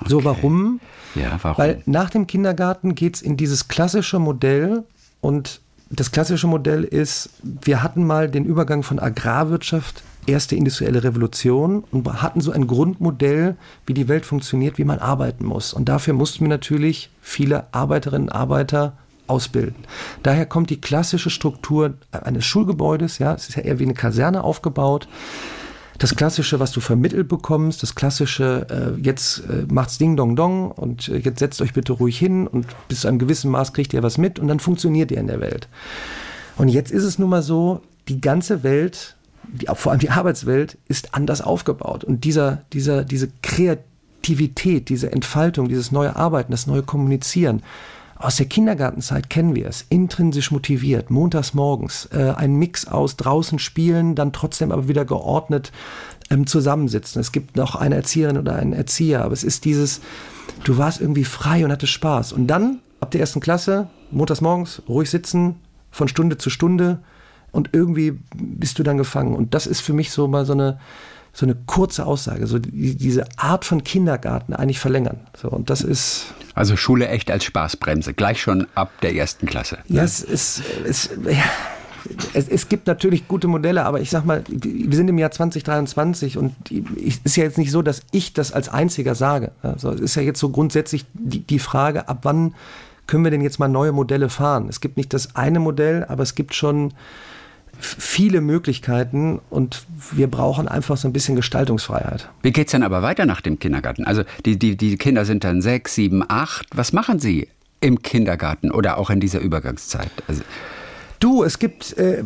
Okay. So, warum? Ja, warum? Weil nach dem Kindergarten geht es in dieses klassische Modell und das klassische Modell ist, wir hatten mal den Übergang von Agrarwirtschaft erste industrielle Revolution und hatten so ein Grundmodell, wie die Welt funktioniert, wie man arbeiten muss. Und dafür mussten wir natürlich viele Arbeiterinnen und Arbeiter ausbilden. Daher kommt die klassische Struktur eines Schulgebäudes, ja, es ist ja eher wie eine Kaserne aufgebaut. Das Klassische, was du vermittelt bekommst, das Klassische, äh, jetzt äh, macht's Ding Dong Dong und äh, jetzt setzt euch bitte ruhig hin und bis zu einem gewissen Maß kriegt ihr was mit und dann funktioniert ihr in der Welt. Und jetzt ist es nun mal so, die ganze Welt die, vor allem die Arbeitswelt ist anders aufgebaut. Und dieser, dieser, diese Kreativität, diese Entfaltung, dieses neue Arbeiten, das neue Kommunizieren, aus der Kindergartenzeit kennen wir es, intrinsisch motiviert, montags morgens, äh, ein Mix aus draußen spielen, dann trotzdem aber wieder geordnet ähm, zusammensitzen. Es gibt noch eine Erzieherin oder einen Erzieher, aber es ist dieses, du warst irgendwie frei und hattest Spaß. Und dann, ab der ersten Klasse, montags morgens, ruhig sitzen, von Stunde zu Stunde, und irgendwie bist du dann gefangen. Und das ist für mich so mal so eine, so eine kurze Aussage, so die, diese Art von Kindergarten eigentlich verlängern. So, und das ist. Also Schule echt als Spaßbremse, gleich schon ab der ersten Klasse. Ja, es ist. Es, ja. Es, es, gibt natürlich gute Modelle, aber ich sag mal, wir sind im Jahr 2023 und es ist ja jetzt nicht so, dass ich das als einziger sage. Also es ist ja jetzt so grundsätzlich die, die Frage, ab wann können wir denn jetzt mal neue Modelle fahren? Es gibt nicht das eine Modell, aber es gibt schon viele Möglichkeiten und wir brauchen einfach so ein bisschen Gestaltungsfreiheit. Wie geht es denn aber weiter nach dem Kindergarten? Also die, die, die Kinder sind dann sechs, sieben, acht. Was machen sie im Kindergarten oder auch in dieser Übergangszeit? Also Du, es gibt äh,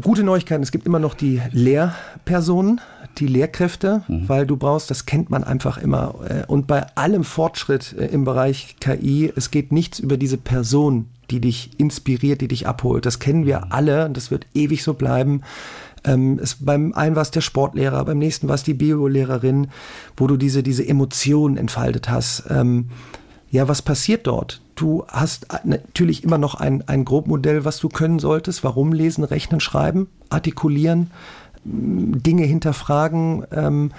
gute Neuigkeiten. Es gibt immer noch die Lehrpersonen, die Lehrkräfte, mhm. weil du brauchst, das kennt man einfach immer. Äh, und bei allem Fortschritt äh, im Bereich KI, es geht nichts über diese Person, die dich inspiriert, die dich abholt. Das kennen wir alle und das wird ewig so bleiben. Ähm, es, beim einen war es der Sportlehrer, beim nächsten war es die Biolehrerin, wo du diese, diese Emotionen entfaltet hast. Ähm, ja, was passiert dort? Du hast natürlich immer noch ein, ein Grobmodell, was du können solltest. Warum lesen, rechnen, schreiben, artikulieren, Dinge hinterfragen. Ähm,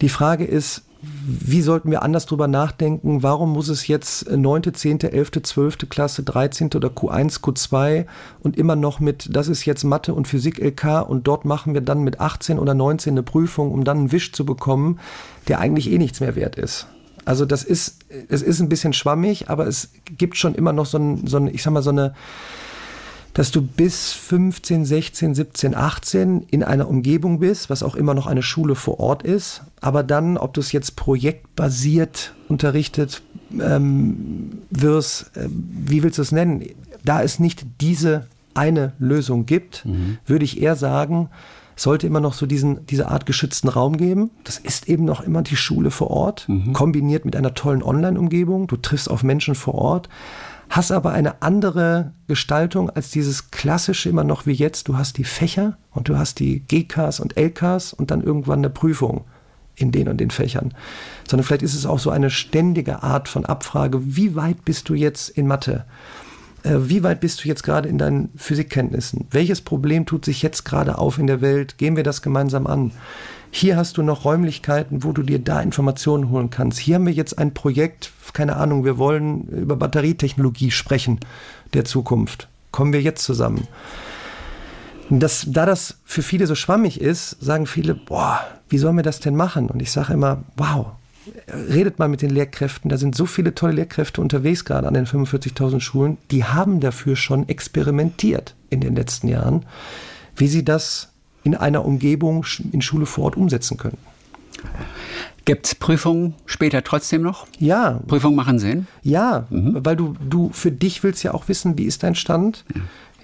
die Frage ist, wie sollten wir anders drüber nachdenken? Warum muss es jetzt 9., 10., 11., 12. Klasse, 13. oder Q1, Q2 und immer noch mit, das ist jetzt Mathe und Physik LK und dort machen wir dann mit 18 oder 19 eine Prüfung, um dann einen Wisch zu bekommen, der eigentlich eh nichts mehr wert ist. Also das ist, es ist ein bisschen schwammig, aber es gibt schon immer noch so ein, so ein ich sag mal, so eine, dass du bis 15, 16, 17, 18 in einer Umgebung bist, was auch immer noch eine Schule vor Ort ist. Aber dann, ob du es jetzt projektbasiert unterrichtet ähm, wirst, äh, wie willst du es nennen? Da es nicht diese eine Lösung gibt, mhm. würde ich eher sagen, sollte immer noch so diesen, diese Art geschützten Raum geben. Das ist eben noch immer die Schule vor Ort, mhm. kombiniert mit einer tollen Online-Umgebung. Du triffst auf Menschen vor Ort hast aber eine andere Gestaltung als dieses klassische immer noch wie jetzt. Du hast die Fächer und du hast die GKs und LKs und dann irgendwann eine Prüfung in den und den Fächern. Sondern vielleicht ist es auch so eine ständige Art von Abfrage, wie weit bist du jetzt in Mathe? Äh, wie weit bist du jetzt gerade in deinen Physikkenntnissen? Welches Problem tut sich jetzt gerade auf in der Welt? Gehen wir das gemeinsam an? Hier hast du noch Räumlichkeiten, wo du dir da Informationen holen kannst. Hier haben wir jetzt ein Projekt, keine Ahnung, wir wollen über Batterietechnologie sprechen der Zukunft. Kommen wir jetzt zusammen. Das, da das für viele so schwammig ist, sagen viele, boah, wie sollen wir das denn machen? Und ich sage immer, wow, redet mal mit den Lehrkräften. Da sind so viele tolle Lehrkräfte unterwegs, gerade an den 45.000 Schulen. Die haben dafür schon experimentiert in den letzten Jahren, wie sie das in einer Umgebung in Schule vor Ort umsetzen können. Gibt es Prüfungen später trotzdem noch? Ja. Prüfungen machen Sinn? Ja, mhm. weil du, du für dich willst ja auch wissen, wie ist dein Stand.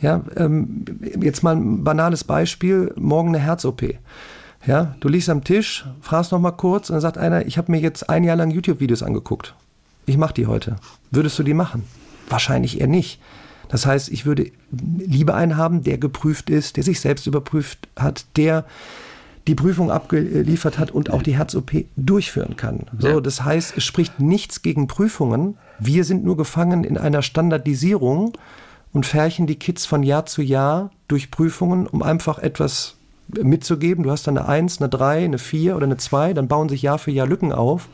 Ja, ja ähm, jetzt mal ein banales Beispiel, morgen eine Herz-OP. Ja, du liegst am Tisch, fragst noch mal kurz und dann sagt einer, ich habe mir jetzt ein Jahr lang YouTube-Videos angeguckt. Ich mache die heute. Würdest du die machen? Wahrscheinlich eher nicht. Das heißt, ich würde lieber einen haben, der geprüft ist, der sich selbst überprüft hat, der die Prüfung abgeliefert hat und auch die Herz-OP durchführen kann. So, das heißt, es spricht nichts gegen Prüfungen. Wir sind nur gefangen in einer Standardisierung und färchen die Kids von Jahr zu Jahr durch Prüfungen, um einfach etwas mitzugeben. Du hast dann eine 1, eine 3, eine 4 oder eine 2, dann bauen sich Jahr für Jahr Lücken auf.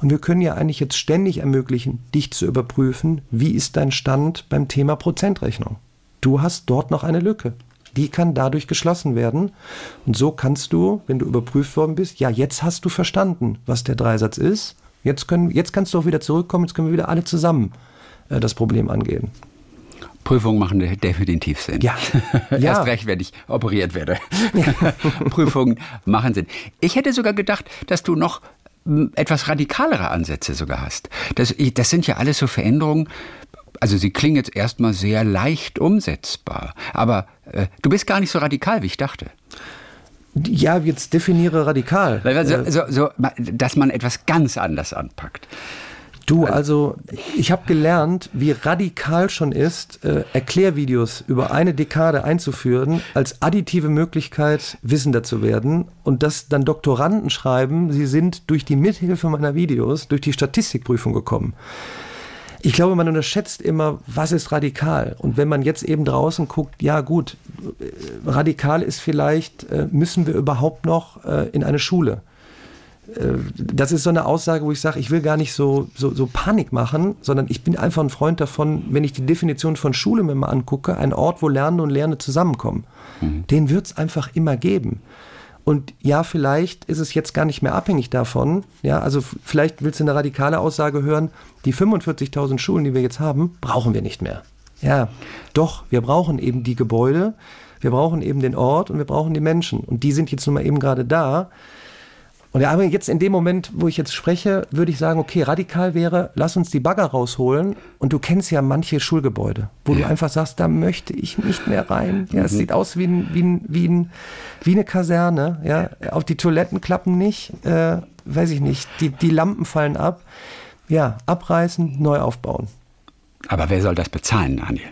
Und wir können ja eigentlich jetzt ständig ermöglichen, dich zu überprüfen, wie ist dein Stand beim Thema Prozentrechnung. Du hast dort noch eine Lücke. Die kann dadurch geschlossen werden. Und so kannst du, wenn du überprüft worden bist, ja, jetzt hast du verstanden, was der Dreisatz ist. Jetzt, können, jetzt kannst du auch wieder zurückkommen, jetzt können wir wieder alle zusammen äh, das Problem angehen. Prüfungen machen definitiv Sinn. Ja. ja. Erst recht, wenn ich operiert werde. Ja. Prüfungen machen Sinn. Ich hätte sogar gedacht, dass du noch etwas radikalere Ansätze sogar hast. Das, das sind ja alles so Veränderungen, also sie klingen jetzt erstmal sehr leicht umsetzbar, aber äh, du bist gar nicht so radikal, wie ich dachte. Ja, jetzt definiere radikal. So, so, so, dass man etwas ganz anders anpackt. Du, also ich habe gelernt, wie radikal schon ist, äh, Erklärvideos über eine Dekade einzuführen, als additive Möglichkeit, wissender zu werden. Und dass dann Doktoranden schreiben, sie sind durch die Mithilfe meiner Videos durch die Statistikprüfung gekommen. Ich glaube, man unterschätzt immer, was ist radikal. Und wenn man jetzt eben draußen guckt, ja gut, äh, radikal ist vielleicht, äh, müssen wir überhaupt noch äh, in eine Schule? Äh, das ist so eine Aussage, wo ich sage, ich will gar nicht so, so, so, Panik machen, sondern ich bin einfach ein Freund davon, wenn ich die Definition von Schule mir mal angucke, ein Ort, wo Lernende und Lernende zusammenkommen. Mhm. Den wird es einfach immer geben. Und ja, vielleicht ist es jetzt gar nicht mehr abhängig davon. Ja, also vielleicht willst du eine radikale Aussage hören, die 45.000 Schulen, die wir jetzt haben, brauchen wir nicht mehr. Ja, doch, wir brauchen eben die Gebäude, wir brauchen eben den Ort und wir brauchen die Menschen. Und die sind jetzt nun mal eben gerade da. Und ja, aber jetzt in dem Moment, wo ich jetzt spreche, würde ich sagen, okay, radikal wäre, lass uns die Bagger rausholen. Und du kennst ja manche Schulgebäude, wo ja. du einfach sagst, da möchte ich nicht mehr rein. Ja, mhm. es sieht aus wie, ein, wie, ein, wie, ein, wie eine Kaserne. Ja, auch die Toiletten klappen nicht, äh, weiß ich nicht. Die, die Lampen fallen ab. Ja, abreißen, neu aufbauen. Aber wer soll das bezahlen, Daniel?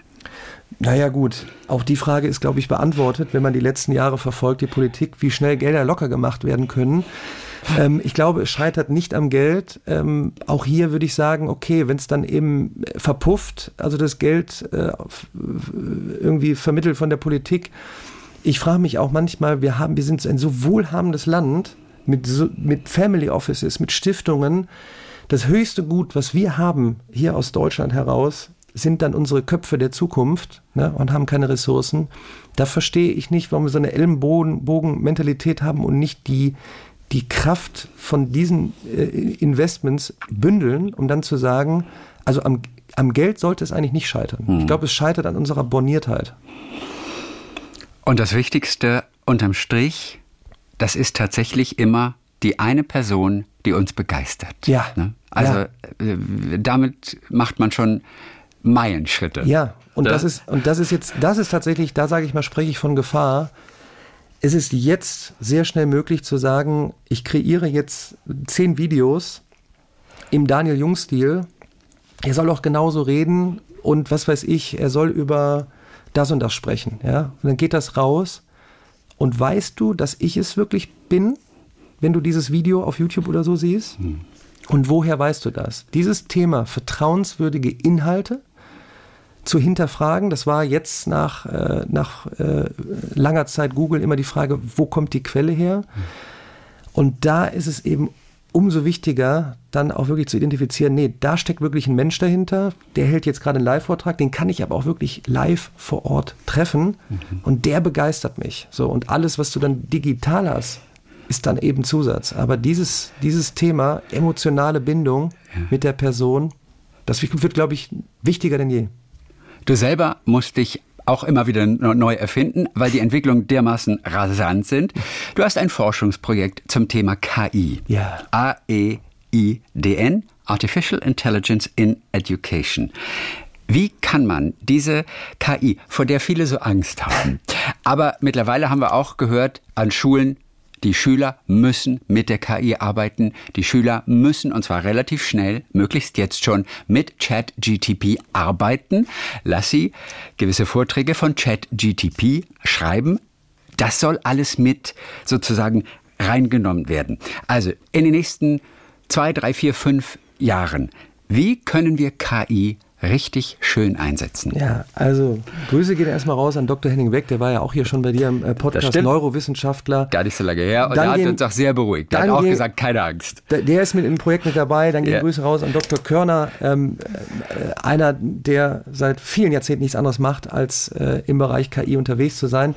Naja gut, auch die Frage ist, glaube ich, beantwortet, wenn man die letzten Jahre verfolgt, die Politik, wie schnell Gelder locker gemacht werden können. Ähm, ich glaube, es scheitert nicht am Geld. Ähm, auch hier würde ich sagen, okay, wenn es dann eben verpufft, also das Geld äh, irgendwie vermittelt von der Politik. Ich frage mich auch manchmal, wir haben, wir sind ein so wohlhabendes Land, mit, mit Family Offices, mit Stiftungen. Das höchste Gut, was wir haben hier aus Deutschland heraus, sind dann unsere Köpfe der Zukunft ne, und haben keine Ressourcen. Da verstehe ich nicht, warum wir so eine Ellenbogen-Mentalität haben und nicht die, die Kraft von diesen äh, Investments bündeln, um dann zu sagen, also am, am Geld sollte es eigentlich nicht scheitern. Hm. Ich glaube, es scheitert an unserer Borniertheit. Und das Wichtigste unterm Strich, das ist tatsächlich immer die eine Person, die uns begeistert. Ja. Ne? Also ja. Äh, damit macht man schon Meilenschritte. Ja, und ja? das ist und das ist jetzt, das ist tatsächlich, da sage ich mal, spreche ich von Gefahr. Es ist jetzt sehr schnell möglich zu sagen, ich kreiere jetzt zehn Videos im Daniel Jung-Stil. Er soll auch genauso reden und was weiß ich, er soll über das und das sprechen. Ja? Und dann geht das raus. Und weißt du, dass ich es wirklich bin, wenn du dieses Video auf YouTube oder so siehst? Hm. Und woher weißt du das? Dieses Thema vertrauenswürdige Inhalte zu hinterfragen, das war jetzt nach, äh, nach äh, langer Zeit Google immer die Frage, wo kommt die Quelle her? Und da ist es eben umso wichtiger, dann auch wirklich zu identifizieren, nee, da steckt wirklich ein Mensch dahinter, der hält jetzt gerade einen Live-Vortrag, den kann ich aber auch wirklich live vor Ort treffen mhm. und der begeistert mich. So, und alles, was du dann digital hast, ist dann eben Zusatz. Aber dieses, dieses Thema, emotionale Bindung ja. mit der Person, das wird, glaube ich, wichtiger denn je. Du selber musst dich auch immer wieder neu erfinden, weil die Entwicklungen dermaßen rasant sind. Du hast ein Forschungsprojekt zum Thema KI. Ja. A-E-I-D-N, Artificial Intelligence in Education. Wie kann man diese KI, vor der viele so Angst haben, aber mittlerweile haben wir auch gehört, an Schulen die Schüler müssen mit der KI arbeiten. Die Schüler müssen, und zwar relativ schnell, möglichst jetzt schon, mit ChatGTP arbeiten. Lass sie gewisse Vorträge von ChatGTP schreiben. Das soll alles mit sozusagen reingenommen werden. Also in den nächsten zwei, drei, vier, fünf Jahren. Wie können wir KI richtig schön einsetzen. Ja, also Grüße gehen erstmal raus an Dr. Henning Weck, der war ja auch hier schon bei dir im äh, Podcast, Neurowissenschaftler. Gar nicht so lange her und er hat uns auch sehr beruhigt. Der hat auch gesagt, keine Angst. Der ist mit im Projekt mit dabei. Dann gehen ja. Grüße raus an Dr. Körner, ähm, äh, einer, der seit vielen Jahrzehnten nichts anderes macht, als äh, im Bereich KI unterwegs zu sein.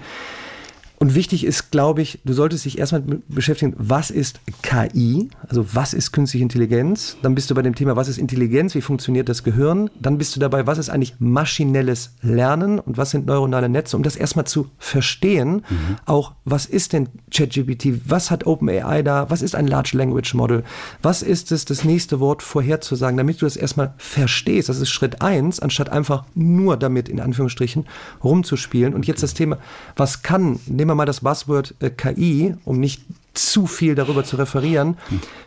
Und wichtig ist, glaube ich, du solltest dich erstmal beschäftigen, was ist KI, also was ist künstliche Intelligenz. Dann bist du bei dem Thema, was ist Intelligenz, wie funktioniert das Gehirn. Dann bist du dabei, was ist eigentlich maschinelles Lernen und was sind neuronale Netze, um das erstmal zu verstehen. Mhm. Auch, was ist denn ChatGPT, was hat OpenAI da, was ist ein Large Language Model, was ist es, das nächste Wort vorherzusagen, damit du das erstmal verstehst. Das ist Schritt eins, anstatt einfach nur damit in Anführungsstrichen rumzuspielen. Und jetzt das Thema, was kann, nehmen wir mal das Buzzword äh, KI, um nicht zu viel darüber zu referieren.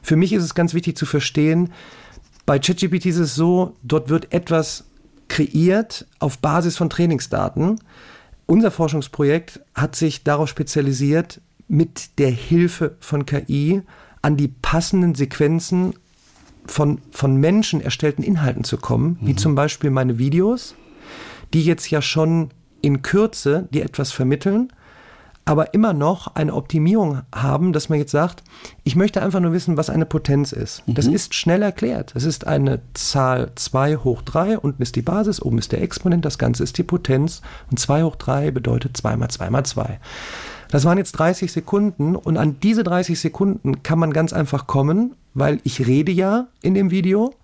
Für mich ist es ganz wichtig zu verstehen, bei ChatGPT ist es so, dort wird etwas kreiert auf Basis von Trainingsdaten. Unser Forschungsprojekt hat sich darauf spezialisiert, mit der Hilfe von KI an die passenden Sequenzen von, von Menschen erstellten Inhalten zu kommen, mhm. wie zum Beispiel meine Videos, die jetzt ja schon in Kürze dir etwas vermitteln, aber immer noch eine Optimierung haben, dass man jetzt sagt, ich möchte einfach nur wissen, was eine Potenz ist. Mhm. Das ist schnell erklärt. Das ist eine Zahl 2 hoch 3, unten ist die Basis, oben ist der Exponent, das Ganze ist die Potenz und 2 hoch 3 bedeutet 2 mal 2 mal 2. Das waren jetzt 30 Sekunden und an diese 30 Sekunden kann man ganz einfach kommen, weil ich rede ja in dem Video.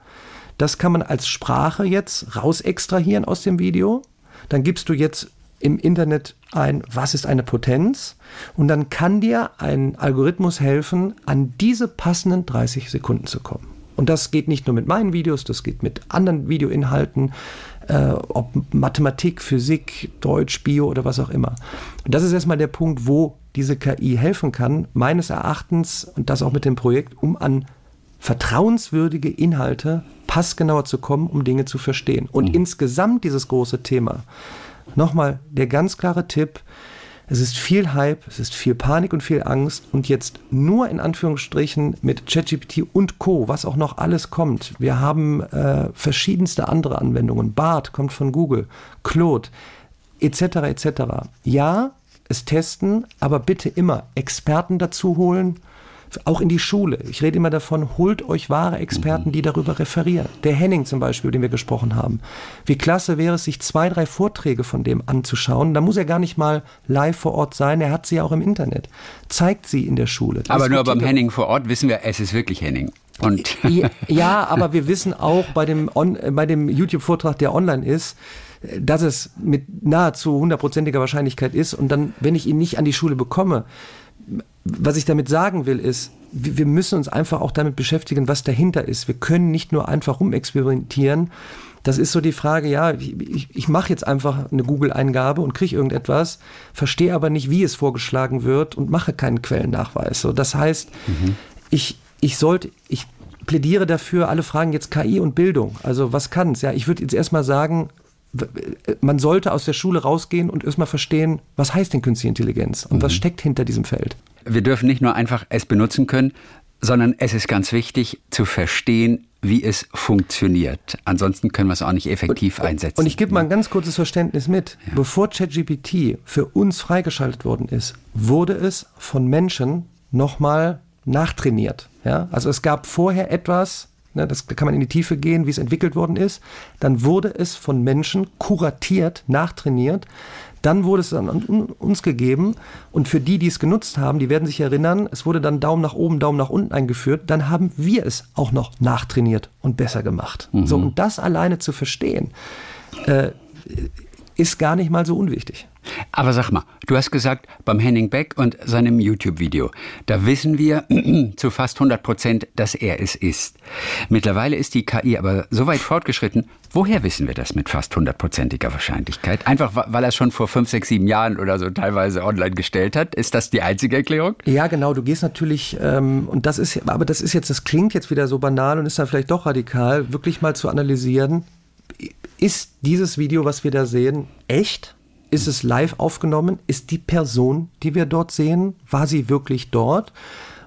Das kann man als Sprache jetzt raus extrahieren aus dem Video. Dann gibst du jetzt im Internet ein, was ist eine Potenz? Und dann kann dir ein Algorithmus helfen, an diese passenden 30 Sekunden zu kommen. Und das geht nicht nur mit meinen Videos, das geht mit anderen Videoinhalten, äh, ob Mathematik, Physik, Deutsch, Bio oder was auch immer. Und das ist erstmal der Punkt, wo diese KI helfen kann, meines Erachtens, und das auch mit dem Projekt, um an vertrauenswürdige Inhalte passgenauer zu kommen, um Dinge zu verstehen. Und mhm. insgesamt dieses große Thema Nochmal der ganz klare Tipp. Es ist viel Hype, es ist viel Panik und viel Angst und jetzt nur in Anführungsstrichen mit ChatGPT und Co., was auch noch alles kommt. Wir haben äh, verschiedenste andere Anwendungen. BART kommt von Google, Claude, etc. etc. Ja, es testen, aber bitte immer Experten dazu holen, auch in die Schule. Ich rede immer davon, holt euch wahre Experten, die darüber referieren. Der Henning zum Beispiel, über den wir gesprochen haben. Wie klasse wäre es, sich zwei, drei Vorträge von dem anzuschauen. Da muss er gar nicht mal live vor Ort sein, er hat sie ja auch im Internet. Zeigt sie in der Schule. Aber nur beim Henning vor Ort wissen wir, es ist wirklich Henning. Und ja, aber wir wissen auch bei dem, bei dem YouTube-Vortrag, der online ist, dass es mit nahezu hundertprozentiger Wahrscheinlichkeit ist. Und dann, wenn ich ihn nicht an die Schule bekomme, was ich damit sagen will, ist, wir müssen uns einfach auch damit beschäftigen, was dahinter ist. Wir können nicht nur einfach rumexperimentieren. Das ist so die Frage, ja, ich, ich mache jetzt einfach eine Google-Eingabe und kriege irgendetwas, verstehe aber nicht, wie es vorgeschlagen wird und mache keinen Quellennachweis. So, das heißt, mhm. ich, ich sollte, ich plädiere dafür, alle fragen jetzt KI und Bildung. Also was kann es? Ja, ich würde jetzt erstmal sagen, man sollte aus der Schule rausgehen und erstmal verstehen, was heißt denn künstliche Intelligenz und mhm. was steckt hinter diesem Feld. Wir dürfen nicht nur einfach es benutzen können, sondern es ist ganz wichtig zu verstehen, wie es funktioniert. Ansonsten können wir es auch nicht effektiv und, einsetzen. Und ich gebe mal ein ganz kurzes Verständnis mit. Ja. Bevor ChatGPT für uns freigeschaltet worden ist, wurde es von Menschen nochmal nachtrainiert. Ja? Also es gab vorher etwas, ne, das kann man in die Tiefe gehen, wie es entwickelt worden ist, dann wurde es von Menschen kuratiert, nachtrainiert, dann wurde es an uns gegeben und für die, die es genutzt haben, die werden sich erinnern, es wurde dann Daumen nach oben, Daumen nach unten eingeführt, dann haben wir es auch noch nachtrainiert und besser gemacht. Mhm. So, und das alleine zu verstehen, äh, ist gar nicht mal so unwichtig. Aber sag mal, du hast gesagt, beim Henning Beck und seinem YouTube-Video, da wissen wir zu fast 100 Prozent, dass er es ist. Mittlerweile ist die KI aber so weit fortgeschritten. Woher wissen wir das mit fast hundertprozentiger Wahrscheinlichkeit? Einfach, weil er es schon vor fünf, sechs, sieben Jahren oder so teilweise online gestellt hat? Ist das die einzige Erklärung? Ja, genau. Du gehst natürlich, ähm, und das ist, aber das ist jetzt, das klingt jetzt wieder so banal und ist dann vielleicht doch radikal, wirklich mal zu analysieren, ist dieses Video, was wir da sehen, echt? Ist es live aufgenommen? Ist die Person, die wir dort sehen, war sie wirklich dort?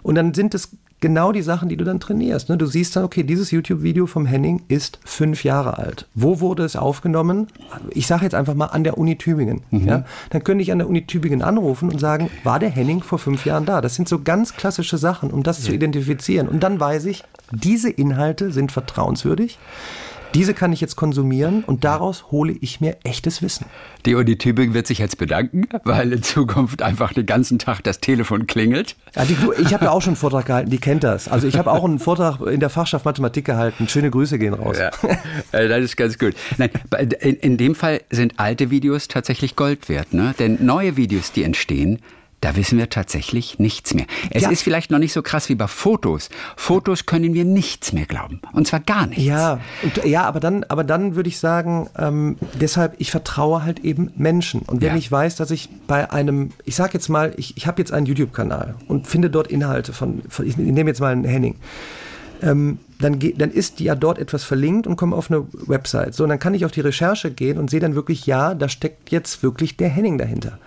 Und dann sind es genau die Sachen, die du dann trainierst. Ne? Du siehst dann, okay, dieses YouTube-Video vom Henning ist fünf Jahre alt. Wo wurde es aufgenommen? Ich sage jetzt einfach mal an der Uni Tübingen. Mhm. Ja? Dann könnte ich an der Uni Tübingen anrufen und sagen, war der Henning vor fünf Jahren da? Das sind so ganz klassische Sachen, um das ja. zu identifizieren. Und dann weiß ich, diese Inhalte sind vertrauenswürdig. Diese kann ich jetzt konsumieren und daraus hole ich mir echtes Wissen. Die Uni Tübingen wird sich jetzt bedanken, weil in Zukunft einfach den ganzen Tag das Telefon klingelt. Ja, die, ich habe ja auch schon einen Vortrag gehalten, die kennt das. Also ich habe auch einen Vortrag in der Fachschaft Mathematik gehalten. Schöne Grüße gehen raus. Ja, äh, das ist ganz gut. Nein, in, in dem Fall sind alte Videos tatsächlich Gold wert, ne? Denn neue Videos, die entstehen, da wissen wir tatsächlich nichts mehr. Es ja. ist vielleicht noch nicht so krass wie bei Fotos. Fotos können wir nichts mehr glauben. Und zwar gar nichts. Ja, und, ja aber dann, aber dann würde ich sagen, ähm, deshalb, ich vertraue halt eben Menschen. Und wenn ja. ich weiß, dass ich bei einem, ich sage jetzt mal, ich, ich habe jetzt einen YouTube-Kanal und finde dort Inhalte von, von ich nehme jetzt mal einen Henning. Ähm, dann, dann ist ja dort etwas verlinkt und komme auf eine Website. So, und dann kann ich auf die Recherche gehen und sehe dann wirklich, ja, da steckt jetzt wirklich der Henning dahinter.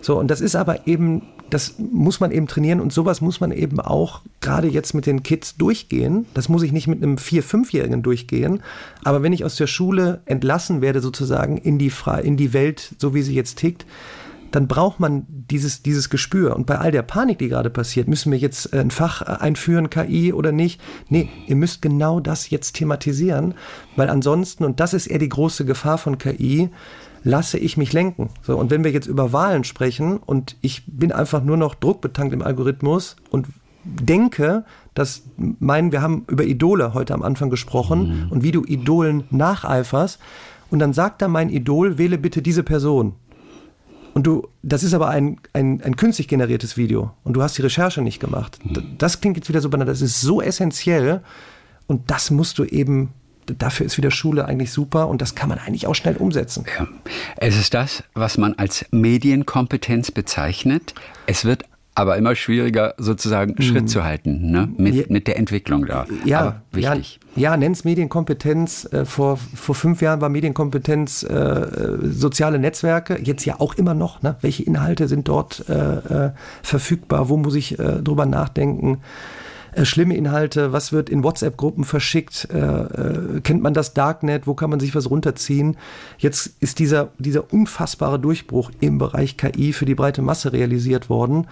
So, und das ist aber eben, das muss man eben trainieren und sowas muss man eben auch gerade jetzt mit den Kids durchgehen. Das muss ich nicht mit einem vier-, fünfjährigen durchgehen. Aber wenn ich aus der Schule entlassen werde, sozusagen in die, in die Welt, so wie sie jetzt tickt, dann braucht man dieses, dieses Gespür. Und bei all der Panik, die gerade passiert, müssen wir jetzt ein Fach einführen, KI oder nicht? Nee, ihr müsst genau das jetzt thematisieren, weil ansonsten, und das ist eher die große Gefahr von KI, lasse ich mich lenken. So, und wenn wir jetzt über Wahlen sprechen und ich bin einfach nur noch druckbetankt im Algorithmus und denke, dass mein, wir haben über Idole heute am Anfang gesprochen mhm. und wie du Idolen nacheiferst und dann sagt da mein Idol, wähle bitte diese Person. Und du, das ist aber ein, ein, ein künstlich generiertes Video und du hast die Recherche nicht gemacht. Mhm. Das klingt jetzt wieder so banal, das ist so essentiell und das musst du eben dafür ist wieder Schule eigentlich super und das kann man eigentlich auch schnell umsetzen. Ja. Es ist das, was man als Medienkompetenz bezeichnet. Es wird aber immer schwieriger, sozusagen mhm. Schritt zu halten ne? mit, ja, mit der Entwicklung da. Ja, aber wichtig. Ja, ja nenn's Medienkompetenz. Äh, vor, vor fünf Jahren war Medienkompetenz äh, soziale Netzwerke, jetzt ja auch immer noch. Ne? Welche Inhalte sind dort äh, äh verfügbar? Wo muss ich äh, drüber nachdenken? Äh, schlimme Inhalte, was wird in WhatsApp-Gruppen verschickt, äh, äh, kennt man das Darknet, wo kann man sich was runterziehen. Jetzt ist dieser, dieser unfassbare Durchbruch im Bereich KI für die breite Masse realisiert worden.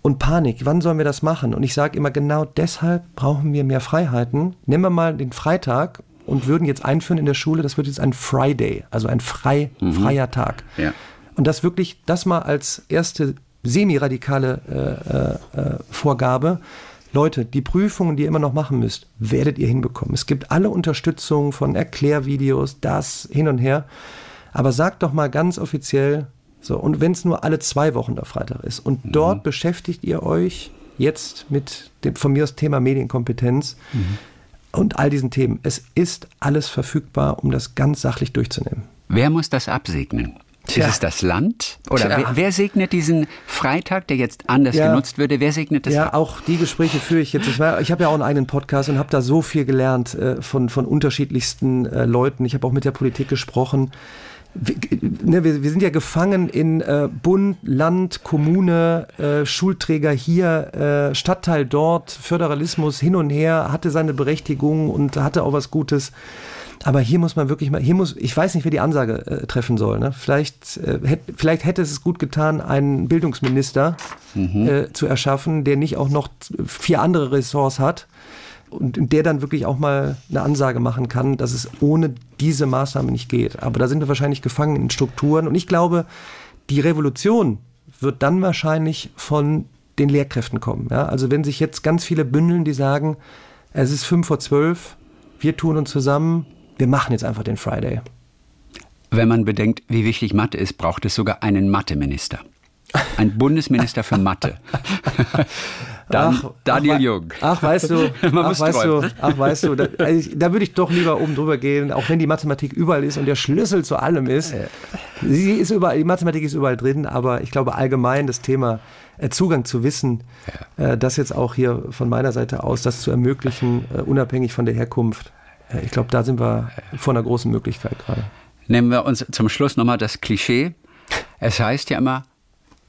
und Panik. Wann sollen wir das machen? Und ich sage immer, genau deshalb brauchen wir mehr Freiheiten. Nehmen wir mal den Freitag und würden jetzt einführen in der Schule, das wird jetzt ein Friday, also ein frei, mhm. freier Tag. Ja. Und das wirklich, das mal als erste semi-radikale äh, äh, Vorgabe. Leute, die Prüfungen, die ihr immer noch machen müsst, werdet ihr hinbekommen. Es gibt alle Unterstützung von Erklärvideos, das hin und her. Aber sagt doch mal ganz offiziell, so, und wenn es nur alle zwei Wochen der Freitag ist, und mhm. dort beschäftigt ihr euch jetzt mit dem von mir das Thema Medienkompetenz mhm. und all diesen Themen. Es ist alles verfügbar, um das ganz sachlich durchzunehmen. Wer muss das absegnen? Tja. Ist es das Land? Oder wer, wer, segnet diesen Freitag, der jetzt anders ja. genutzt würde? Wer segnet das? Ja, ab? auch die Gespräche führe ich jetzt. Ich, ich habe ja auch einen eigenen Podcast und habe da so viel gelernt äh, von, von unterschiedlichsten äh, Leuten. Ich habe auch mit der Politik gesprochen. Wir, ne, wir, wir, sind ja gefangen in äh, Bund, Land, Kommune, äh, Schulträger hier, äh, Stadtteil dort, Föderalismus hin und her, hatte seine Berechtigung und hatte auch was Gutes. Aber hier muss man wirklich mal, hier muss, ich weiß nicht, wer die Ansage äh, treffen soll. Ne? Vielleicht, äh, hätt, vielleicht hätte es gut getan, einen Bildungsminister mhm. äh, zu erschaffen, der nicht auch noch vier andere Ressorts hat und der dann wirklich auch mal eine Ansage machen kann, dass es ohne diese Maßnahme nicht geht. Aber da sind wir wahrscheinlich gefangen in Strukturen. Und ich glaube, die Revolution wird dann wahrscheinlich von den Lehrkräften kommen. Ja? Also wenn sich jetzt ganz viele bündeln, die sagen, es ist fünf vor zwölf, wir tun uns zusammen, wir machen jetzt einfach den Friday. Wenn man bedenkt, wie wichtig Mathe ist, braucht es sogar einen Mathe-Minister. Ein Bundesminister für Mathe. Dann ach, Daniel ach, Jung. Ach, weißt du, ach, weißt du, ach, weißt du, da, also da, würde ich doch lieber oben drüber gehen, auch wenn die Mathematik überall ist und der Schlüssel zu allem ist. Sie ist überall, die Mathematik ist überall drin, aber ich glaube allgemein das Thema äh, Zugang zu Wissen, ja. Äh, das jetzt auch hier von meiner Seite aus, das zu ermöglichen, äh, unabhängig von der Herkunft, ich glaube, da sind wir vor einer großen Möglichkeit gerade. Nehmen wir uns zum Schluss nochmal das Klischee. Es heißt ja immer,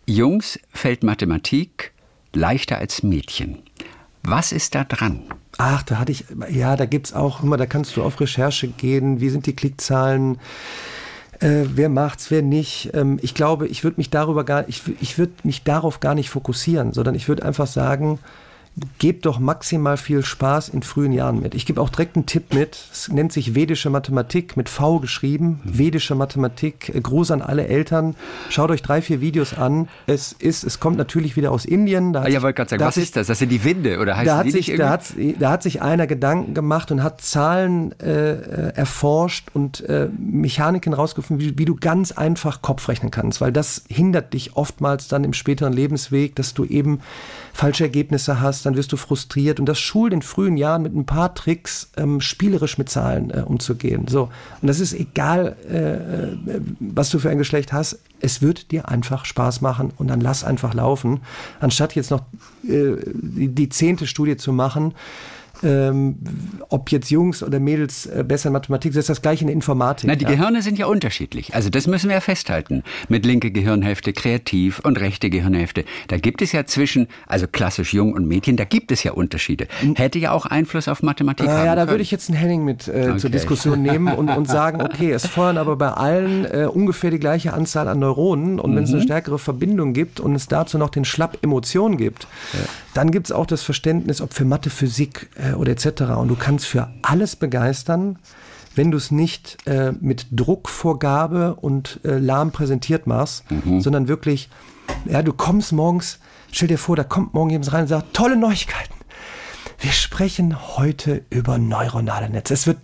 Jungs fällt Mathematik leichter als Mädchen. Was ist da dran? Ach, da hatte ich, ja, da gibt es auch immer, da kannst du auf Recherche gehen, wie sind die Klickzahlen, äh, wer macht's, wer nicht. Ähm, ich glaube, ich würde mich darüber gar, ich, ich würde mich darauf gar nicht fokussieren, sondern ich würde einfach sagen, gebt doch maximal viel Spaß in frühen Jahren mit. Ich gebe auch direkt einen Tipp mit. Es nennt sich vedische Mathematik, mit V geschrieben. Mhm. Vedische Mathematik. Gruß an alle Eltern. Schaut euch drei, vier Videos an. Es ist, es kommt natürlich wieder aus Indien. Da ah, ja, wollte gerade sagen, was ist das? Das sind die Winde oder heißt da hat sich, da hat, da hat sich einer Gedanken gemacht und hat Zahlen äh, äh, erforscht und äh, Mechaniken rausgefunden, wie, wie du ganz einfach Kopf rechnen kannst, weil das hindert dich oftmals dann im späteren Lebensweg, dass du eben falsche Ergebnisse hast, dann wirst du frustriert und das schult in frühen Jahren mit ein paar Tricks ähm, spielerisch mit Zahlen äh, umzugehen. So und das ist egal, äh, äh, was du für ein Geschlecht hast. Es wird dir einfach Spaß machen und dann lass einfach laufen, anstatt jetzt noch äh, die, die zehnte Studie zu machen ähm, ob jetzt Jungs oder Mädels äh, besser in Mathematik, das ist das gleiche in Informatik. Na, die ja. Gehirne sind ja unterschiedlich. Also das müssen wir ja festhalten. Mit linke Gehirnhälfte kreativ und rechte Gehirnhälfte. Da gibt es ja zwischen, also klassisch Jung und Mädchen, da gibt es ja Unterschiede. Hätte ja auch Einfluss auf Mathematik äh, haben Ja, da würde ich jetzt einen Henning mit äh, okay. zur Diskussion nehmen und, und sagen, okay, es feuern aber bei allen äh, ungefähr die gleiche Anzahl an Neuronen und mhm. wenn es eine mhm. stärkere Verbindung gibt und es dazu noch den Schlapp Emotion gibt, ja. dann gibt es auch das Verständnis, ob für Mathe, Physik äh, oder etc. Und du kannst für alles begeistern, wenn du es nicht äh, mit Druckvorgabe und äh, lahm präsentiert machst, mhm. sondern wirklich, ja, du kommst morgens, stell dir vor, da kommt morgen jemand rein und sagt, tolle Neuigkeiten. Wir sprechen heute über neuronale Netze. Es wird,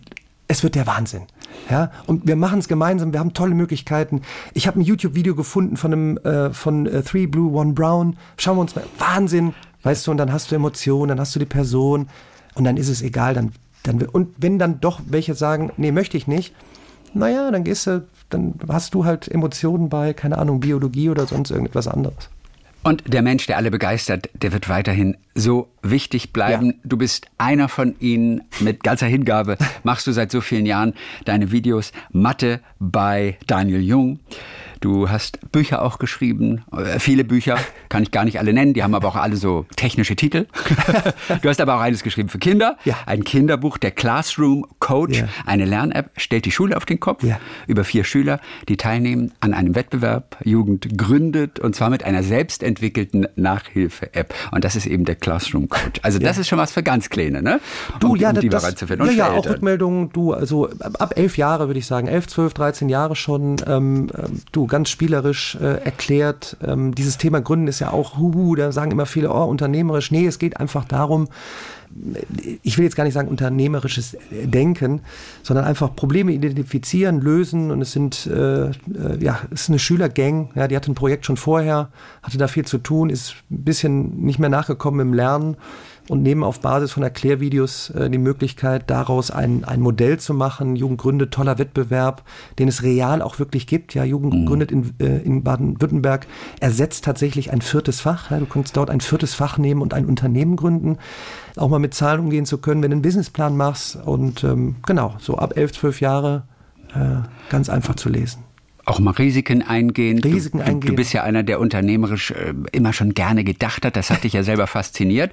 es wird der Wahnsinn. Ja, und wir machen es gemeinsam. Wir haben tolle Möglichkeiten. Ich habe ein YouTube-Video gefunden von einem äh, von äh, Three Blue One Brown. Schauen wir uns mal. Wahnsinn, weißt du. Und dann hast du Emotionen, dann hast du die Person. Und dann ist es egal, dann, dann, und wenn dann doch welche sagen, nee, möchte ich nicht, naja, dann gehst du, dann hast du halt Emotionen bei, keine Ahnung, Biologie oder sonst irgendetwas anderes. Und der Mensch, der alle begeistert, der wird weiterhin so wichtig bleiben. Ja. Du bist einer von ihnen mit ganzer Hingabe. Machst du seit so vielen Jahren deine Videos Mathe bei Daniel Jung. Du hast Bücher auch geschrieben, äh, viele Bücher, kann ich gar nicht alle nennen, die haben aber auch alle so technische Titel. du hast aber auch eines geschrieben für Kinder, ja. ein Kinderbuch, der Classroom Coach, ja. eine Lern-App, stellt die Schule auf den Kopf, ja. über vier Schüler, die teilnehmen an einem Wettbewerb, Jugend gründet und zwar mit einer selbstentwickelten Nachhilfe-App. Und das ist eben der Classroom Coach. Also das ist schon was für ganz Kleine, ne? Du, um, ja, um die das, ja, ja, auch Rückmeldungen, du, also ab elf Jahre würde ich sagen, elf, zwölf, dreizehn Jahre schon, ähm, ähm ganz spielerisch äh, erklärt. Ähm, dieses Thema Gründen ist ja auch, huhu, da sagen immer viele, oh, unternehmerisch. Nee, es geht einfach darum, ich will jetzt gar nicht sagen unternehmerisches Denken, sondern einfach Probleme identifizieren, lösen und es sind äh, äh, ja es ist eine Schülergang, ja, die hatte ein Projekt schon vorher, hatte da viel zu tun, ist ein bisschen nicht mehr nachgekommen im Lernen und nehmen auf Basis von Erklärvideos äh, die Möglichkeit, daraus ein, ein Modell zu machen. Jugend gründet, toller Wettbewerb, den es real auch wirklich gibt. Ja, Jugend mhm. gründet in, äh, in Baden-Württemberg, ersetzt tatsächlich ein viertes Fach. Ja, du kannst dort ein viertes Fach nehmen und ein Unternehmen gründen. Auch mal mit Zahlen umgehen zu können, wenn du einen Businessplan machst. Und ähm, genau, so ab elf, zwölf Jahre äh, ganz einfach zu lesen auch mal Risiken eingehen. Risiken du, eingehen. Du bist ja einer, der unternehmerisch äh, immer schon gerne gedacht hat. Das hat dich ja selber fasziniert.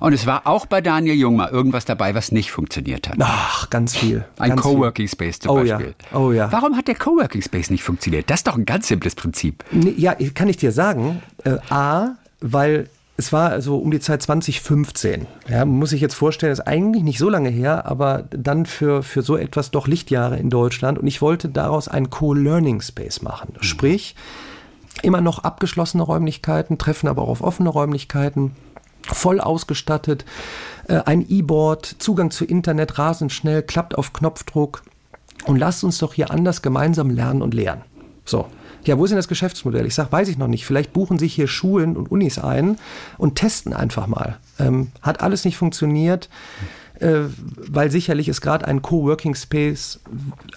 Und es war auch bei Daniel Jung mal irgendwas dabei, was nicht funktioniert hat. Ach, ganz viel. Ein Coworking Space zum oh, Beispiel. Ja. Oh ja. Warum hat der Coworking Space nicht funktioniert? Das ist doch ein ganz simples Prinzip. Ja, kann ich dir sagen. Äh, A, weil es war also um die Zeit 2015. Ja, muss ich jetzt vorstellen, ist eigentlich nicht so lange her, aber dann für, für so etwas doch Lichtjahre in Deutschland. Und ich wollte daraus einen Co-Learning Space machen. Mhm. Sprich, immer noch abgeschlossene Räumlichkeiten, treffen aber auch auf offene Räumlichkeiten, voll ausgestattet, äh, ein E-Board, Zugang zu Internet rasend schnell, klappt auf Knopfdruck. Und lasst uns doch hier anders gemeinsam lernen und lehren. So ja, wo ist denn das Geschäftsmodell? Ich sage, weiß ich noch nicht. Vielleicht buchen sich hier Schulen und Unis ein und testen einfach mal. Ähm, hat alles nicht funktioniert. Mhm weil sicherlich es gerade einen Coworking Space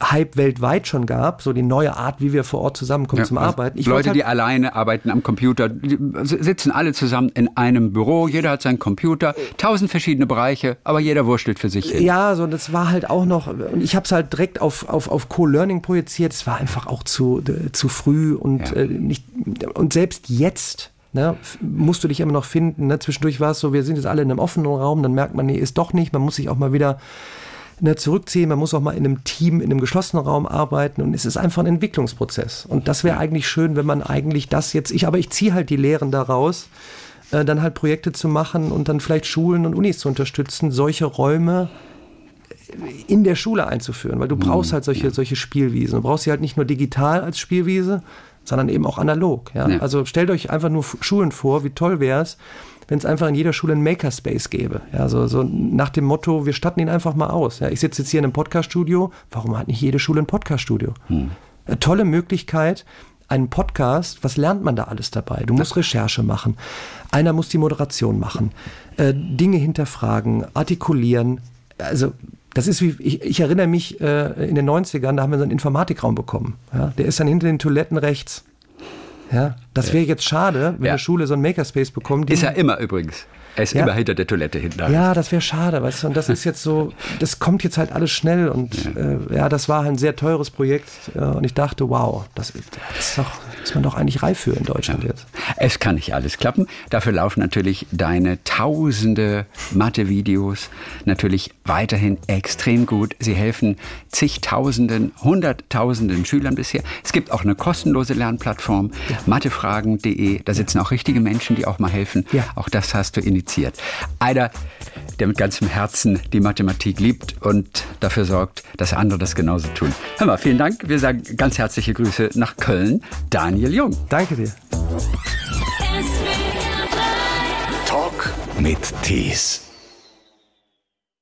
Hype weltweit schon gab, so die neue Art, wie wir vor Ort zusammenkommen ja, zum also Arbeiten. Ich Leute, halt die alleine arbeiten am Computer, sitzen alle zusammen in einem Büro, jeder hat seinen Computer, tausend verschiedene Bereiche, aber jeder wurschtelt für sich hin. Ja, so das war halt auch noch, und ich habe es halt direkt auf, auf, auf Co-Learning projiziert, es war einfach auch zu, zu früh und, ja. äh, nicht, und selbst jetzt Ne, musst du dich immer noch finden. Ne? Zwischendurch war es so, wir sind jetzt alle in einem offenen Raum, dann merkt man, nee, ist doch nicht. Man muss sich auch mal wieder ne, zurückziehen, man muss auch mal in einem Team, in einem geschlossenen Raum arbeiten und es ist einfach ein Entwicklungsprozess. Und das wäre eigentlich schön, wenn man eigentlich das jetzt, ich, aber ich ziehe halt die Lehren daraus, äh, dann halt Projekte zu machen und dann vielleicht Schulen und Unis zu unterstützen, solche Räume in der Schule einzuführen, weil du brauchst mhm. halt solche, solche Spielwiesen. Du brauchst sie halt nicht nur digital als Spielwiese, sondern eben auch analog. Ja? ja. Also stellt euch einfach nur Schulen vor, wie toll wäre es, wenn es einfach in jeder Schule einen Makerspace gäbe. Ja, so, so nach dem Motto, wir statten ihn einfach mal aus. Ja, ich sitze jetzt hier in einem Podcaststudio, warum hat nicht jede Schule ein Podcaststudio? Hm. Eine tolle Möglichkeit, einen Podcast, was lernt man da alles dabei? Du musst Recherche machen. Einer muss die Moderation machen, äh, Dinge hinterfragen, artikulieren. Also das ist wie, ich, ich erinnere mich, äh, in den 90ern, da haben wir so einen Informatikraum bekommen. Ja? Der ist dann hinter den Toiletten rechts. Ja, das wäre jetzt schade, wenn ja. eine Schule so einen Makerspace bekommt. Ist ja immer übrigens. Er ist ja. immer hinter der Toilette hinten. Ja, das wäre schade, weißt du. Und das ist jetzt so, das kommt jetzt halt alles schnell. Und ja, äh, ja das war ein sehr teures Projekt. Und ich dachte, wow, das, das ist, doch, ist man doch eigentlich reif für in Deutschland ja. jetzt. Es kann nicht alles klappen. Dafür laufen natürlich deine tausende Mathe-Videos natürlich weiterhin extrem gut. Sie helfen zigtausenden, hunderttausenden Schülern bisher. Es gibt auch eine kostenlose Lernplattform, ja. mathefragen.de. Da sitzen auch richtige Menschen, die auch mal helfen. Auch das hast du initiiert kompliziert. Einer, der mit ganzem Herzen die Mathematik liebt und dafür sorgt, dass andere das genauso tun. Hör mal, vielen Dank. Wir sagen ganz herzliche Grüße nach Köln. Daniel Jung. Danke dir. Talk mit Tees.